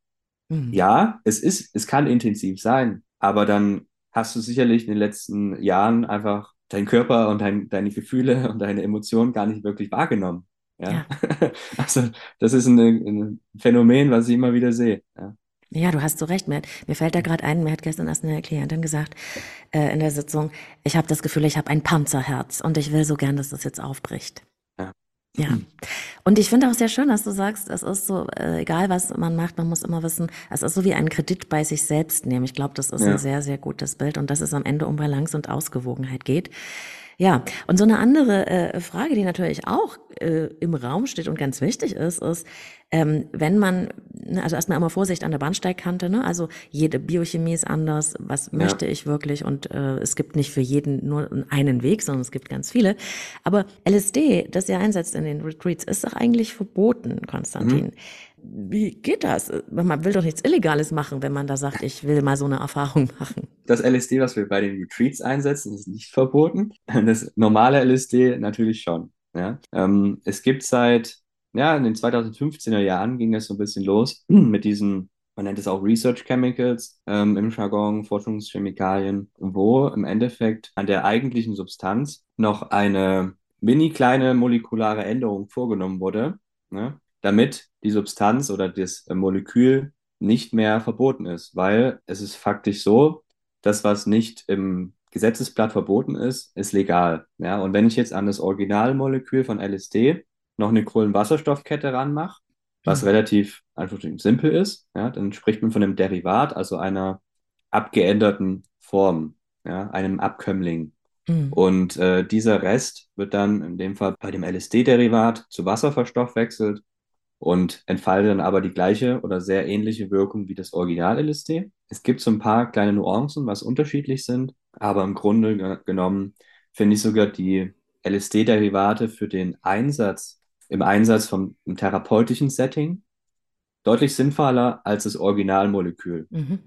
Mhm. Ja, es ist, es kann intensiv sein, aber dann hast du sicherlich in den letzten Jahren einfach deinen Körper und dein, deine Gefühle und deine Emotionen gar nicht wirklich wahrgenommen. Ja. ja. also das ist ein, ein, Phänomen, was ich immer wieder sehe. Ja.
Ja, du hast so recht, Matt. Mir fällt da gerade ein, mir hat gestern erst eine Klientin gesagt äh, in der Sitzung, ich habe das Gefühl, ich habe ein Panzerherz und ich will so gern, dass das jetzt aufbricht. Ja. Hm. Und ich finde auch sehr schön, dass du sagst, es ist so, äh, egal was man macht, man muss immer wissen, es ist so wie ein Kredit bei sich selbst nehmen. Ich glaube, das ist ja. ein sehr, sehr gutes Bild und dass es am Ende um Balance und Ausgewogenheit geht. Ja, und so eine andere äh, Frage, die natürlich auch äh, im Raum steht und ganz wichtig ist, ist, ähm, wenn man, ne, also erstmal immer Vorsicht an der Bahnsteigkante, ne? also jede Biochemie ist anders, was ja. möchte ich wirklich und äh, es gibt nicht für jeden nur einen Weg, sondern es gibt ganz viele. Aber LSD, das ihr einsetzt in den Retreats, ist doch eigentlich verboten, Konstantin. Mhm wie geht das? Man will doch nichts Illegales machen, wenn man da sagt, ich will mal so eine Erfahrung machen.
Das LSD, was wir bei den Retreats einsetzen, ist nicht verboten. Das normale LSD natürlich schon. Ja? Ähm, es gibt seit, ja, in den 2015er Jahren ging es so ein bisschen los mit diesen, man nennt es auch Research Chemicals ähm, im Jargon, Forschungschemikalien, wo im Endeffekt an der eigentlichen Substanz noch eine mini kleine molekulare Änderung vorgenommen wurde. Ne? Damit die Substanz oder das äh, Molekül nicht mehr verboten ist, weil es ist faktisch so, das, was nicht im Gesetzesblatt verboten ist, ist legal. Ja, und wenn ich jetzt an das Originalmolekül von LSD noch eine Kohlenwasserstoffkette ranmache, was mhm. relativ einfach simpel ist, ja, dann spricht man von einem Derivat, also einer abgeänderten Form, ja, einem Abkömmling. Mhm. Und äh, dieser Rest wird dann in dem Fall bei dem LSD-Derivat zu Wasser verstoffwechselt und entfaltet dann aber die gleiche oder sehr ähnliche Wirkung wie das Original-LSD. Es gibt so ein paar kleine Nuancen, was unterschiedlich sind, aber im Grunde genommen finde ich sogar die LSD-Derivate für den Einsatz, im Einsatz vom therapeutischen Setting deutlich sinnvoller als das Originalmolekül. Mhm.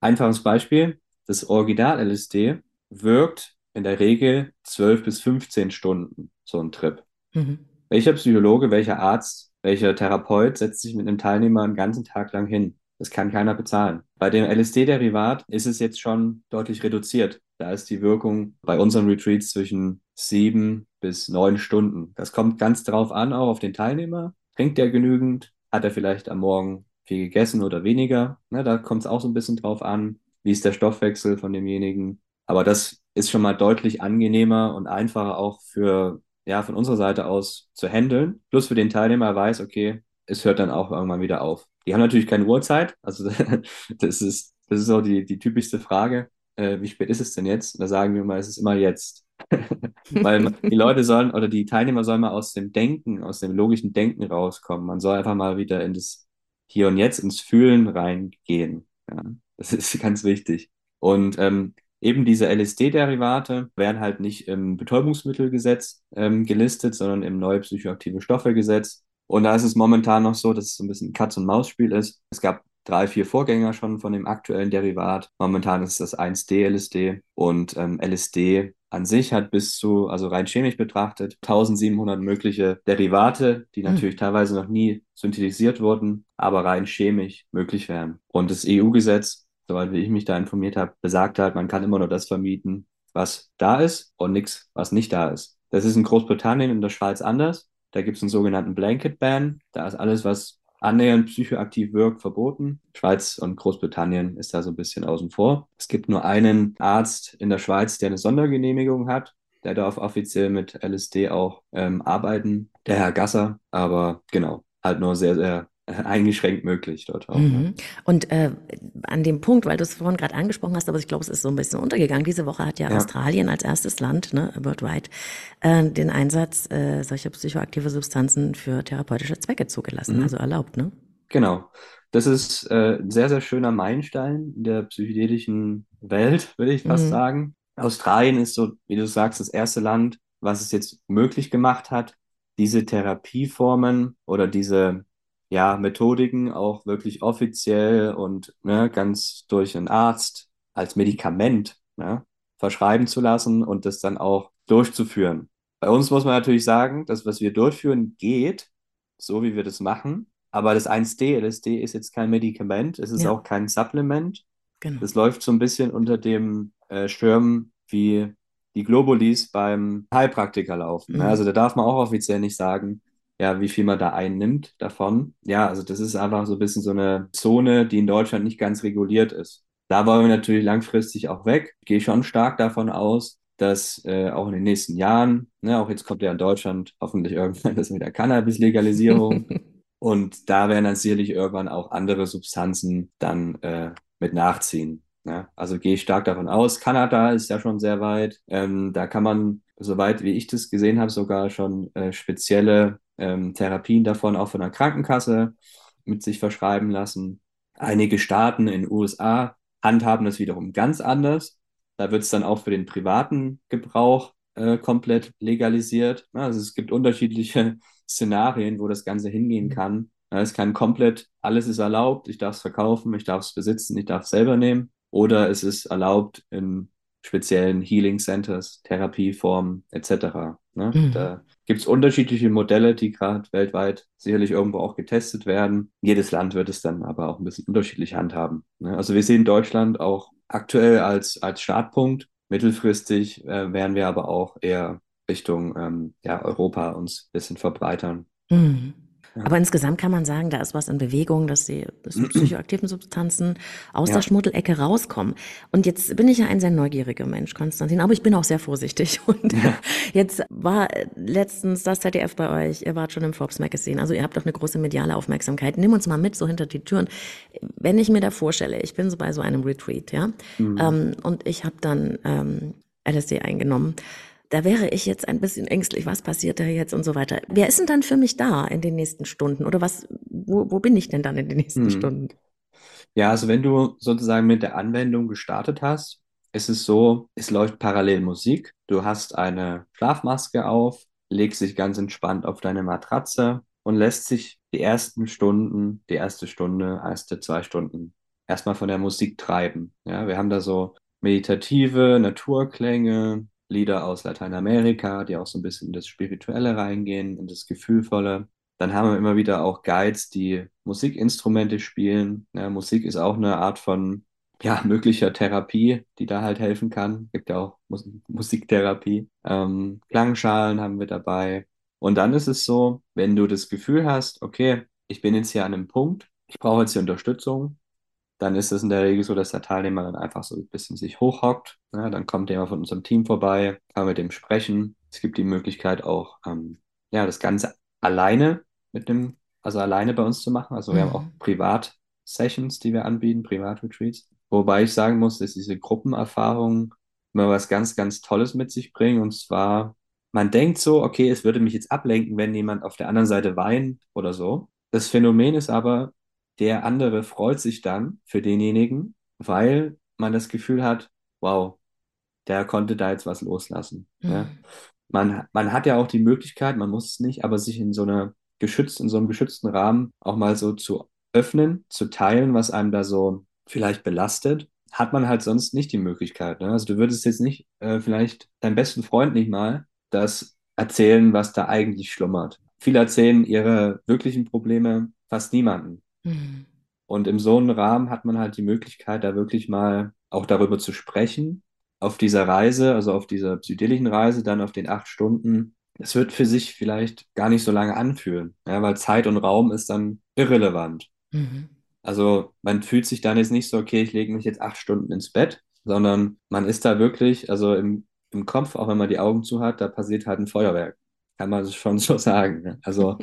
Einfaches Beispiel, das Original-LSD wirkt in der Regel 12 bis 15 Stunden, so ein Trip. Mhm. Welcher Psychologe, welcher Arzt welcher Therapeut setzt sich mit einem Teilnehmer einen ganzen Tag lang hin? Das kann keiner bezahlen. Bei dem LSD-Derivat ist es jetzt schon deutlich reduziert. Da ist die Wirkung bei unseren Retreats zwischen sieben bis neun Stunden. Das kommt ganz darauf an, auch auf den Teilnehmer. Trinkt der genügend? hat er vielleicht am Morgen viel gegessen oder weniger. Ne, da kommt es auch so ein bisschen drauf an, wie ist der Stoffwechsel von demjenigen. Aber das ist schon mal deutlich angenehmer und einfacher auch für, ja, von unserer Seite aus zu handeln. Plus für den Teilnehmer weiß, okay, es hört dann auch irgendwann wieder auf. Die haben natürlich keine Uhrzeit, also das ist, das ist so die, die typischste Frage. Äh, wie spät ist es denn jetzt? da sagen wir mal, es ist immer jetzt. Weil die Leute sollen oder die Teilnehmer sollen mal aus dem Denken, aus dem logischen Denken rauskommen. Man soll einfach mal wieder in das Hier und Jetzt, ins Fühlen reingehen. Ja, das ist ganz wichtig. Und ähm, eben diese LSD-Derivate werden halt nicht im Betäubungsmittelgesetz ähm, gelistet, sondern im neue psychoaktive Stoffe-Gesetz. Und da ist es momentan noch so, dass es so ein bisschen Katz-und-Maus-Spiel ist. Es gab drei, vier Vorgänger schon von dem aktuellen Derivat. Momentan ist das 1D-LSD und ähm, LSD an sich hat bis zu, also rein chemisch betrachtet, 1700 mögliche Derivate, die hm. natürlich mhm. teilweise noch nie synthetisiert wurden, aber rein chemisch möglich wären. Und das EU-Gesetz, soweit wie ich mich da informiert habe, besagt halt, man kann immer nur das vermieten, was da ist und nichts, was nicht da ist. Das ist in Großbritannien und der Schweiz anders. Da gibt es einen sogenannten Blanket Ban. Da ist alles, was annähernd psychoaktiv wirkt, verboten. Schweiz und Großbritannien ist da so ein bisschen außen vor. Es gibt nur einen Arzt in der Schweiz, der eine Sondergenehmigung hat. Der darf offiziell mit LSD auch ähm, arbeiten, der Herr Gasser. Aber genau, halt nur sehr, sehr eingeschränkt möglich dort auch. Ne? Mhm.
Und äh, an dem Punkt, weil du es vorhin gerade angesprochen hast, aber ich glaube, es ist so ein bisschen untergegangen. Diese Woche hat ja, ja. Australien als erstes Land, ne, worldwide, äh, den Einsatz äh, solcher psychoaktive Substanzen für therapeutische Zwecke zugelassen, mhm. also erlaubt, ne?
Genau. Das ist äh, ein sehr, sehr schöner Meilenstein in der psychedelischen Welt, würde ich fast mhm. sagen. Australien ist so, wie du sagst, das erste Land, was es jetzt möglich gemacht hat, diese Therapieformen oder diese ja, Methodiken auch wirklich offiziell und ne, ganz durch einen Arzt als Medikament ne, verschreiben zu lassen und das dann auch durchzuführen. Bei uns muss man natürlich sagen, das, was wir durchführen, geht, so wie wir das machen. Aber das 1D, LSD ist jetzt kein Medikament, es ist ja. auch kein Supplement. Genau. Das läuft so ein bisschen unter dem äh, Schirm, wie die Globulis beim Heilpraktiker laufen. Ne? Mhm. Also da darf man auch offiziell nicht sagen, ja, wie viel man da einnimmt davon. Ja, also das ist einfach so ein bisschen so eine Zone, die in Deutschland nicht ganz reguliert ist. Da wollen wir natürlich langfristig auch weg. Ich gehe schon stark davon aus, dass äh, auch in den nächsten Jahren, ne, auch jetzt kommt ja in Deutschland hoffentlich irgendwann das mit der Cannabis-Legalisierung. und da werden dann sicherlich irgendwann auch andere Substanzen dann äh, mit nachziehen. Ne? Also gehe ich stark davon aus. Kanada ist ja schon sehr weit. Ähm, da kann man, soweit wie ich das gesehen habe, sogar schon äh, spezielle ähm, Therapien davon auch von der Krankenkasse mit sich verschreiben lassen. Einige Staaten in den USA handhaben das wiederum ganz anders. Da wird es dann auch für den privaten Gebrauch äh, komplett legalisiert. Also es gibt unterschiedliche Szenarien, wo das Ganze hingehen kann. Es kann komplett, alles ist erlaubt, ich darf es verkaufen, ich darf es besitzen, ich darf es selber nehmen. Oder es ist erlaubt in speziellen Healing Centers, Therapieformen etc. Ne? Mhm. Da gibt es unterschiedliche Modelle, die gerade weltweit sicherlich irgendwo auch getestet werden. Jedes Land wird es dann aber auch ein bisschen unterschiedlich handhaben. Ne? Also wir sehen Deutschland auch aktuell als, als Startpunkt. Mittelfristig äh, werden wir aber auch eher Richtung ähm, ja, Europa uns ein bisschen verbreitern.
Mhm. Aber insgesamt kann man sagen, da ist was in Bewegung, dass die dass psychoaktiven Substanzen aus ja. der Schmuddelecke rauskommen. Und jetzt bin ich ja ein sehr neugieriger Mensch, Konstantin, aber ich bin auch sehr vorsichtig. Und ja. jetzt war letztens das ZDF bei euch, ihr wart schon im Forbes Magazine, also ihr habt doch eine große mediale Aufmerksamkeit. Nimm uns mal mit so hinter die Türen. Wenn ich mir da vorstelle, ich bin so bei so einem Retreat, ja, mhm. ähm, und ich habe dann ähm, LSD eingenommen da wäre ich jetzt ein bisschen ängstlich, was passiert da jetzt und so weiter. Wer ist denn dann für mich da in den nächsten Stunden? Oder was, wo, wo bin ich denn dann in den nächsten hm. Stunden?
Ja, also wenn du sozusagen mit der Anwendung gestartet hast, ist es so, es läuft parallel Musik. Du hast eine Schlafmaske auf, legst dich ganz entspannt auf deine Matratze und lässt sich die ersten Stunden, die erste Stunde, erste zwei Stunden erstmal von der Musik treiben. Ja, wir haben da so meditative Naturklänge, Lieder aus Lateinamerika, die auch so ein bisschen in das Spirituelle reingehen, in das Gefühlvolle. Dann haben wir immer wieder auch Guides, die Musikinstrumente spielen. Ja, Musik ist auch eine Art von ja, möglicher Therapie, die da halt helfen kann. Gibt ja auch Mus Musiktherapie. Ähm, Klangschalen haben wir dabei. Und dann ist es so, wenn du das Gefühl hast, okay, ich bin jetzt hier an einem Punkt, ich brauche jetzt hier Unterstützung, dann ist es in der Regel so, dass der Teilnehmer dann einfach so ein bisschen sich hochhockt. Ja, dann kommt jemand von unserem Team vorbei, kann mit dem sprechen. Es gibt die Möglichkeit auch, ähm, ja, das Ganze alleine mit dem, also alleine bei uns zu machen. Also wir
Mhm.
haben auch Privat-Sessions, die wir anbieten, Privat-Retreats. Wobei ich sagen muss, dass diese Gruppenerfahrungen immer was ganz, ganz Tolles mit sich bringen. Und zwar, man denkt so, okay, es würde mich jetzt ablenken, wenn jemand auf der anderen Seite weint oder so. Das Phänomen ist aber, der andere freut sich dann für denjenigen, weil man das Gefühl hat, wow, der konnte da jetzt was loslassen. Ja?
Mhm.
Man, man hat ja auch die Möglichkeit, man muss es nicht, aber sich in so einer geschützt, in so einem geschützten Rahmen auch mal so zu öffnen, zu teilen, was einem da so vielleicht belastet, hat man halt sonst nicht die Möglichkeit. Ne? Also du würdest jetzt nicht äh, vielleicht deinem besten Freund nicht mal das erzählen, was da eigentlich schlummert. Viele erzählen ihre wirklichen Probleme fast niemanden.
Mhm.
Und in so einem Rahmen hat man halt die Möglichkeit, da wirklich mal auch darüber zu sprechen. Auf dieser Reise, also auf dieser psychedelischen Reise, dann auf den acht Stunden. Es wird für sich vielleicht gar nicht so lange anfühlen, ja, weil Zeit und Raum ist dann irrelevant.
Mhm.
Also man fühlt sich dann jetzt nicht so, okay, ich lege mich jetzt acht Stunden ins Bett, sondern man ist da wirklich, also im, im Kopf, auch wenn man die Augen zu hat, da passiert halt ein Feuerwerk. Kann man schon so sagen. Ne? Also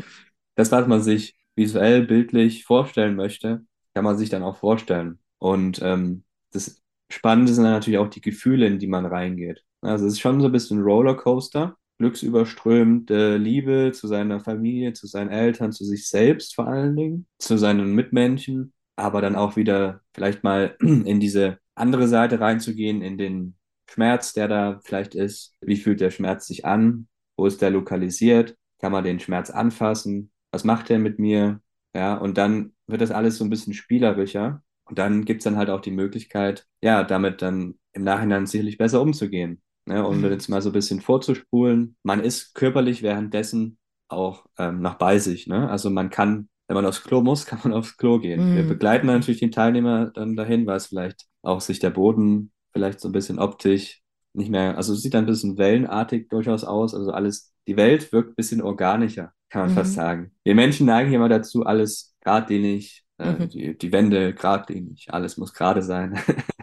das, was man sich visuell, bildlich vorstellen möchte, kann man sich dann auch vorstellen. Und ähm, das Spannende sind dann natürlich auch die Gefühle, in die man reingeht. Also es ist schon so ein bisschen Rollercoaster, glücksüberströmende Liebe zu seiner Familie, zu seinen Eltern, zu sich selbst vor allen Dingen, zu seinen Mitmenschen, aber dann auch wieder vielleicht mal in diese andere Seite reinzugehen, in den Schmerz, der da vielleicht ist. Wie fühlt der Schmerz sich an? Wo ist der lokalisiert? Kann man den Schmerz anfassen? Was macht der mit mir? Ja, und dann wird das alles so ein bisschen spielerischer. Und dann gibt's dann halt auch die Möglichkeit, ja, damit dann im Nachhinein sicherlich besser umzugehen. Ne? Und
Mhm.
jetzt mal so ein bisschen vorzuspulen. Man ist körperlich währenddessen auch ähm, noch bei sich. Ne? Also man kann, wenn man aufs Klo muss, kann man aufs Klo gehen. Wir
Mhm.
begleiten natürlich den Teilnehmer dann dahin, weil es vielleicht auch sich der Boden vielleicht so ein bisschen optisch nicht mehr, also es sieht dann ein bisschen wellenartig durchaus aus. Also alles, die Welt wirkt ein bisschen organischer, kann man fast
Mhm.
sagen. Wir Menschen neigen immer dazu, alles geradlinig, äh,
Mhm.
die, die Wände geradlinig, alles muss gerade sein.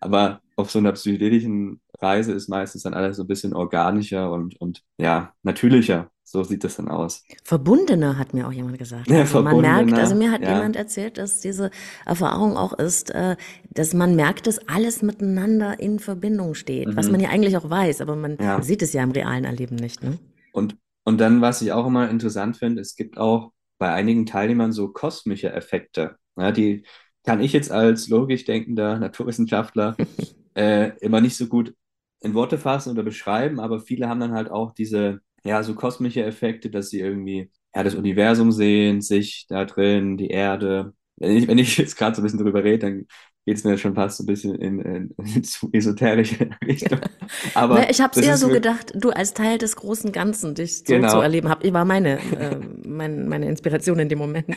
Aber auf so einer psychedelischen Reise ist meistens dann alles so ein bisschen organischer und, und ja, natürlicher. So sieht das dann aus.
Verbundener, hat mir auch jemand gesagt.
Ja,
Also man merkt, also
verbundener,
mir hat
ja.
jemand erzählt, dass diese Erfahrung auch ist, äh, dass man merkt, dass alles miteinander in Verbindung steht, was man
Mhm.
ja eigentlich auch weiß, aber man
Ja.
sieht es ja im realen Erleben nicht. Ne?
Und, und dann, was ich auch immer interessant finde, es gibt auch bei einigen Teilnehmern so kosmische Effekte. Ja, die kann ich jetzt als logisch denkender Naturwissenschaftler äh, immer nicht so gut in Worte fassen oder beschreiben, aber viele haben dann halt auch diese, ja, so kosmische Effekte, dass sie irgendwie, ja, das Universum sehen, sich da drin, die Erde. Wenn ich, wenn ich jetzt gerade so ein bisschen drüber rede, dann geht es mir schon fast so ein bisschen in, in, in zu esoterische Richtung.
Na,
Aber
ich habe es eher so gedacht, du als Teil des großen Ganzen dich so zu
genau.
erleben, hab, war meine, äh, mein, meine Inspiration in dem Moment.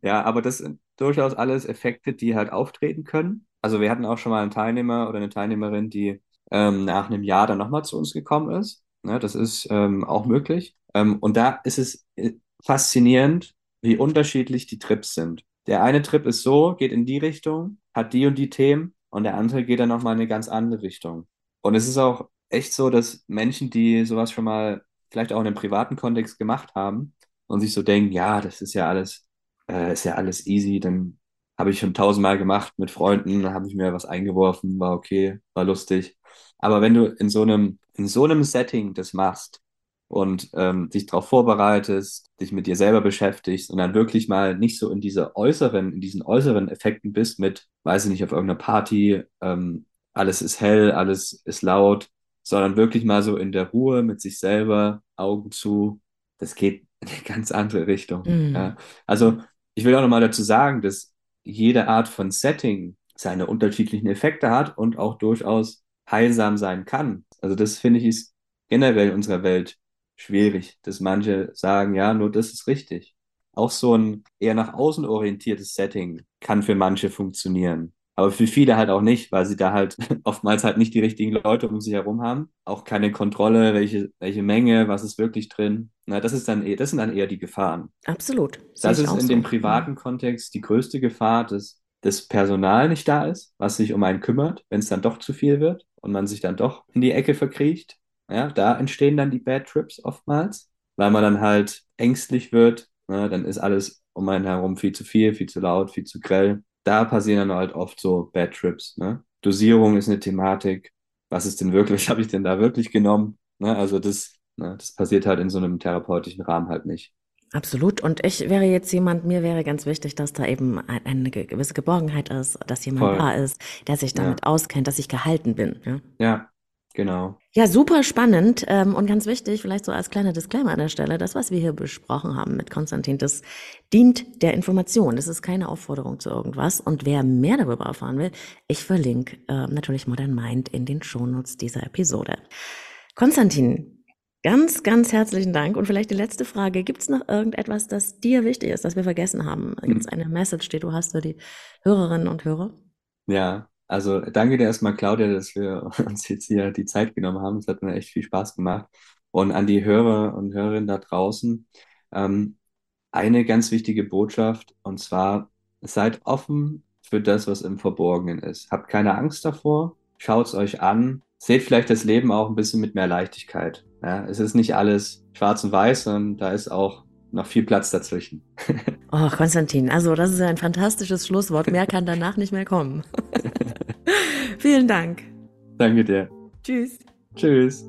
Ja, aber das sind durchaus alles Effekte, die halt auftreten können. Also wir hatten auch schon mal einen Teilnehmer oder eine Teilnehmerin, die ähm, nach einem Jahr dann nochmal zu uns gekommen ist. Ne, das ist ähm, auch möglich. Ähm, und da ist es äh, faszinierend, wie unterschiedlich die Trips sind. Der eine Trip ist so, geht in die Richtung, hat die und die Themen und der andere geht dann nochmal in eine ganz andere Richtung. Und es ist auch echt so, dass Menschen, die sowas schon mal vielleicht auch in einem privaten Kontext gemacht haben und sich so denken, ja, das ist ja alles äh, ist ja alles easy. Dann habe ich schon tausendmal gemacht mit Freunden, habe ich mir was eingeworfen, war okay, war lustig. Aber wenn du in so einem, in so einem Setting das machst und ähm, dich darauf vorbereitest, dich mit dir selber beschäftigst und dann wirklich mal nicht so in diese äußeren, in diesen äußeren Effekten bist mit, weiß ich nicht, auf irgendeiner Party, ähm, alles ist hell, alles ist laut, sondern wirklich mal so in der Ruhe mit sich selber, Augen zu, das geht in eine ganz andere Richtung.
Mm.
Ja. Also ich will auch nochmal dazu sagen, dass jede Art von Setting seine unterschiedlichen Effekte hat und auch durchaus heilsam sein kann. Also das finde ich ist generell in unserer Welt schwierig, dass manche sagen, ja, nur das ist richtig. Auch so ein eher nach außen orientiertes Setting kann für manche funktionieren. Aber für viele halt auch nicht, weil sie da halt oftmals halt nicht die richtigen Leute um sich herum haben. Auch keine Kontrolle, welche, welche Menge, was ist wirklich drin. Na, das ist dann eh, das sind dann eher die Gefahren.
Absolut.
Das ist in so. dem privaten Kontext die größte Gefahr, dass das Personal nicht da ist, was sich um einen kümmert, wenn es dann doch zu viel wird und man sich dann doch in die Ecke verkriecht. Ja, da entstehen dann die Bad Trips oftmals, weil man dann halt ängstlich wird. Ne? Dann ist alles um einen herum viel zu viel, viel zu laut, viel zu grell. Da passieren dann halt oft so Bad Trips. Ne? Dosierung ist eine Thematik. Was ist denn wirklich, habe ich denn da wirklich genommen? Ne? Also das, ne, das passiert halt in so einem therapeutischen Rahmen halt nicht.
Absolut. Und ich wäre jetzt jemand, mir wäre ganz wichtig, dass da eben eine gewisse Geborgenheit ist, dass jemand Voll. da ist, der sich damit ja. auskennt, dass ich gehalten bin. Ja,
ja genau.
Ja, super spannend ähm, und ganz wichtig, vielleicht so als kleiner Disclaimer an der Stelle, das, was wir hier besprochen haben mit Konstantin, das dient der Information. Das ist keine Aufforderung zu irgendwas. Und wer mehr darüber erfahren will, ich verlinke äh, natürlich Modern Mind in den Shownotes dieser Episode. Konstantin, Ganz, ganz herzlichen Dank. Und vielleicht die letzte Frage. Gibt es noch irgendetwas, das dir wichtig ist, das wir vergessen haben? Gibt es eine Message, die du hast für die Hörerinnen und Hörer?
Ja, also danke dir erstmal, Claudia, dass wir uns jetzt hier die Zeit genommen haben. Es hat mir echt viel Spaß gemacht. Und an die Hörer und Hörerinnen da draußen, ähm, eine ganz wichtige Botschaft, und zwar, seid offen für das, was im Verborgenen ist. Habt keine Angst davor, schaut es euch an, seht vielleicht das Leben auch ein bisschen mit mehr Leichtigkeit. Ja, es ist nicht alles schwarz und weiß, sondern da ist auch noch viel Platz dazwischen.
Oh, Konstantin, also das ist ein fantastisches Schlusswort. Mehr kann danach nicht mehr kommen. Vielen Dank.
Danke dir.
Tschüss.
Tschüss.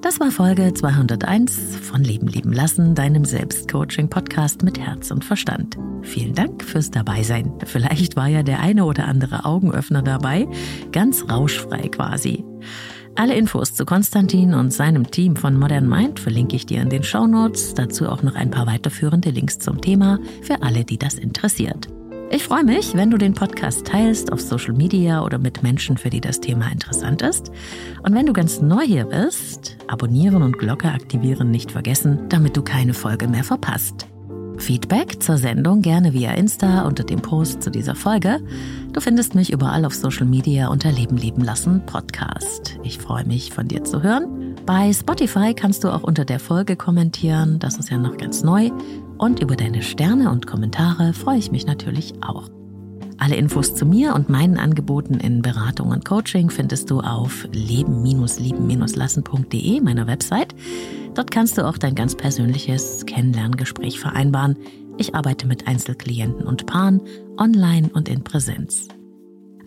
Das war Folge 201 von Leben lieben lassen, deinem Selbstcoaching-Podcast mit Herz und Verstand. Vielen Dank fürs Dabeisein. Vielleicht war ja der eine oder andere Augenöffner dabei, ganz rauschfrei quasi. Alle Infos zu Konstantin und seinem Team von Modern Mind verlinke ich dir in den Show Notes. Dazu auch noch ein paar weiterführende Links zum Thema für alle, die das interessiert. Ich freue mich, wenn du den Podcast teilst auf Social Media oder mit Menschen, für die das Thema interessant ist. Und wenn du ganz neu hier bist, abonnieren und Glocke aktivieren nicht vergessen, damit du keine Folge mehr verpasst. Feedback zur Sendung gerne via Insta unter dem Post zu dieser Folge. Du findest mich überall auf Social Media unter Leben leben lassen Podcast. Ich freue mich von dir zu hören. Bei Spotify kannst du auch unter der Folge kommentieren, das ist ja noch ganz neu. Und über deine Sterne und Kommentare freue ich mich natürlich auch. Alle Infos zu mir und meinen Angeboten in Beratung und Coaching findest du auf leben-lieben-lassen.de, meiner Website. Dort kannst du auch dein ganz persönliches Kennenlerngespräch vereinbaren. Ich arbeite mit Einzelklienten und Paaren, online und in Präsenz.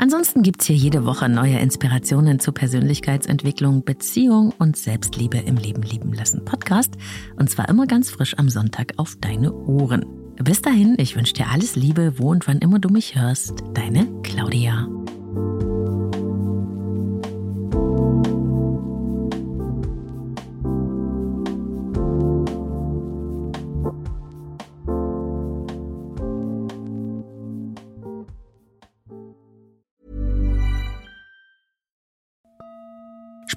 Ansonsten gibt's hier jede Woche neue Inspirationen zu Persönlichkeitsentwicklung, Beziehung und Selbstliebe im Leben lieben lassen Podcast. Und zwar immer ganz frisch am Sonntag auf deine Ohren. Bis dahin, ich wünsche dir alles Liebe, wo und wann immer du mich hörst. Deine Claudia.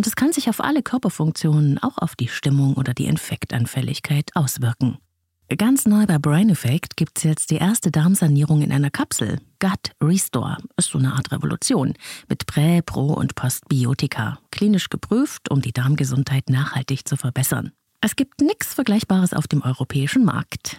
und es kann sich auf alle Körperfunktionen, auch auf die Stimmung oder die Infektanfälligkeit auswirken. Ganz neu bei Brain Effect gibt es jetzt die erste Darmsanierung in einer Kapsel. Gut Restore ist so eine Art Revolution mit Prä-, Pro- und Postbiotika. Klinisch geprüft, um die Darmgesundheit nachhaltig zu verbessern. Es gibt nichts Vergleichbares auf dem europäischen Markt.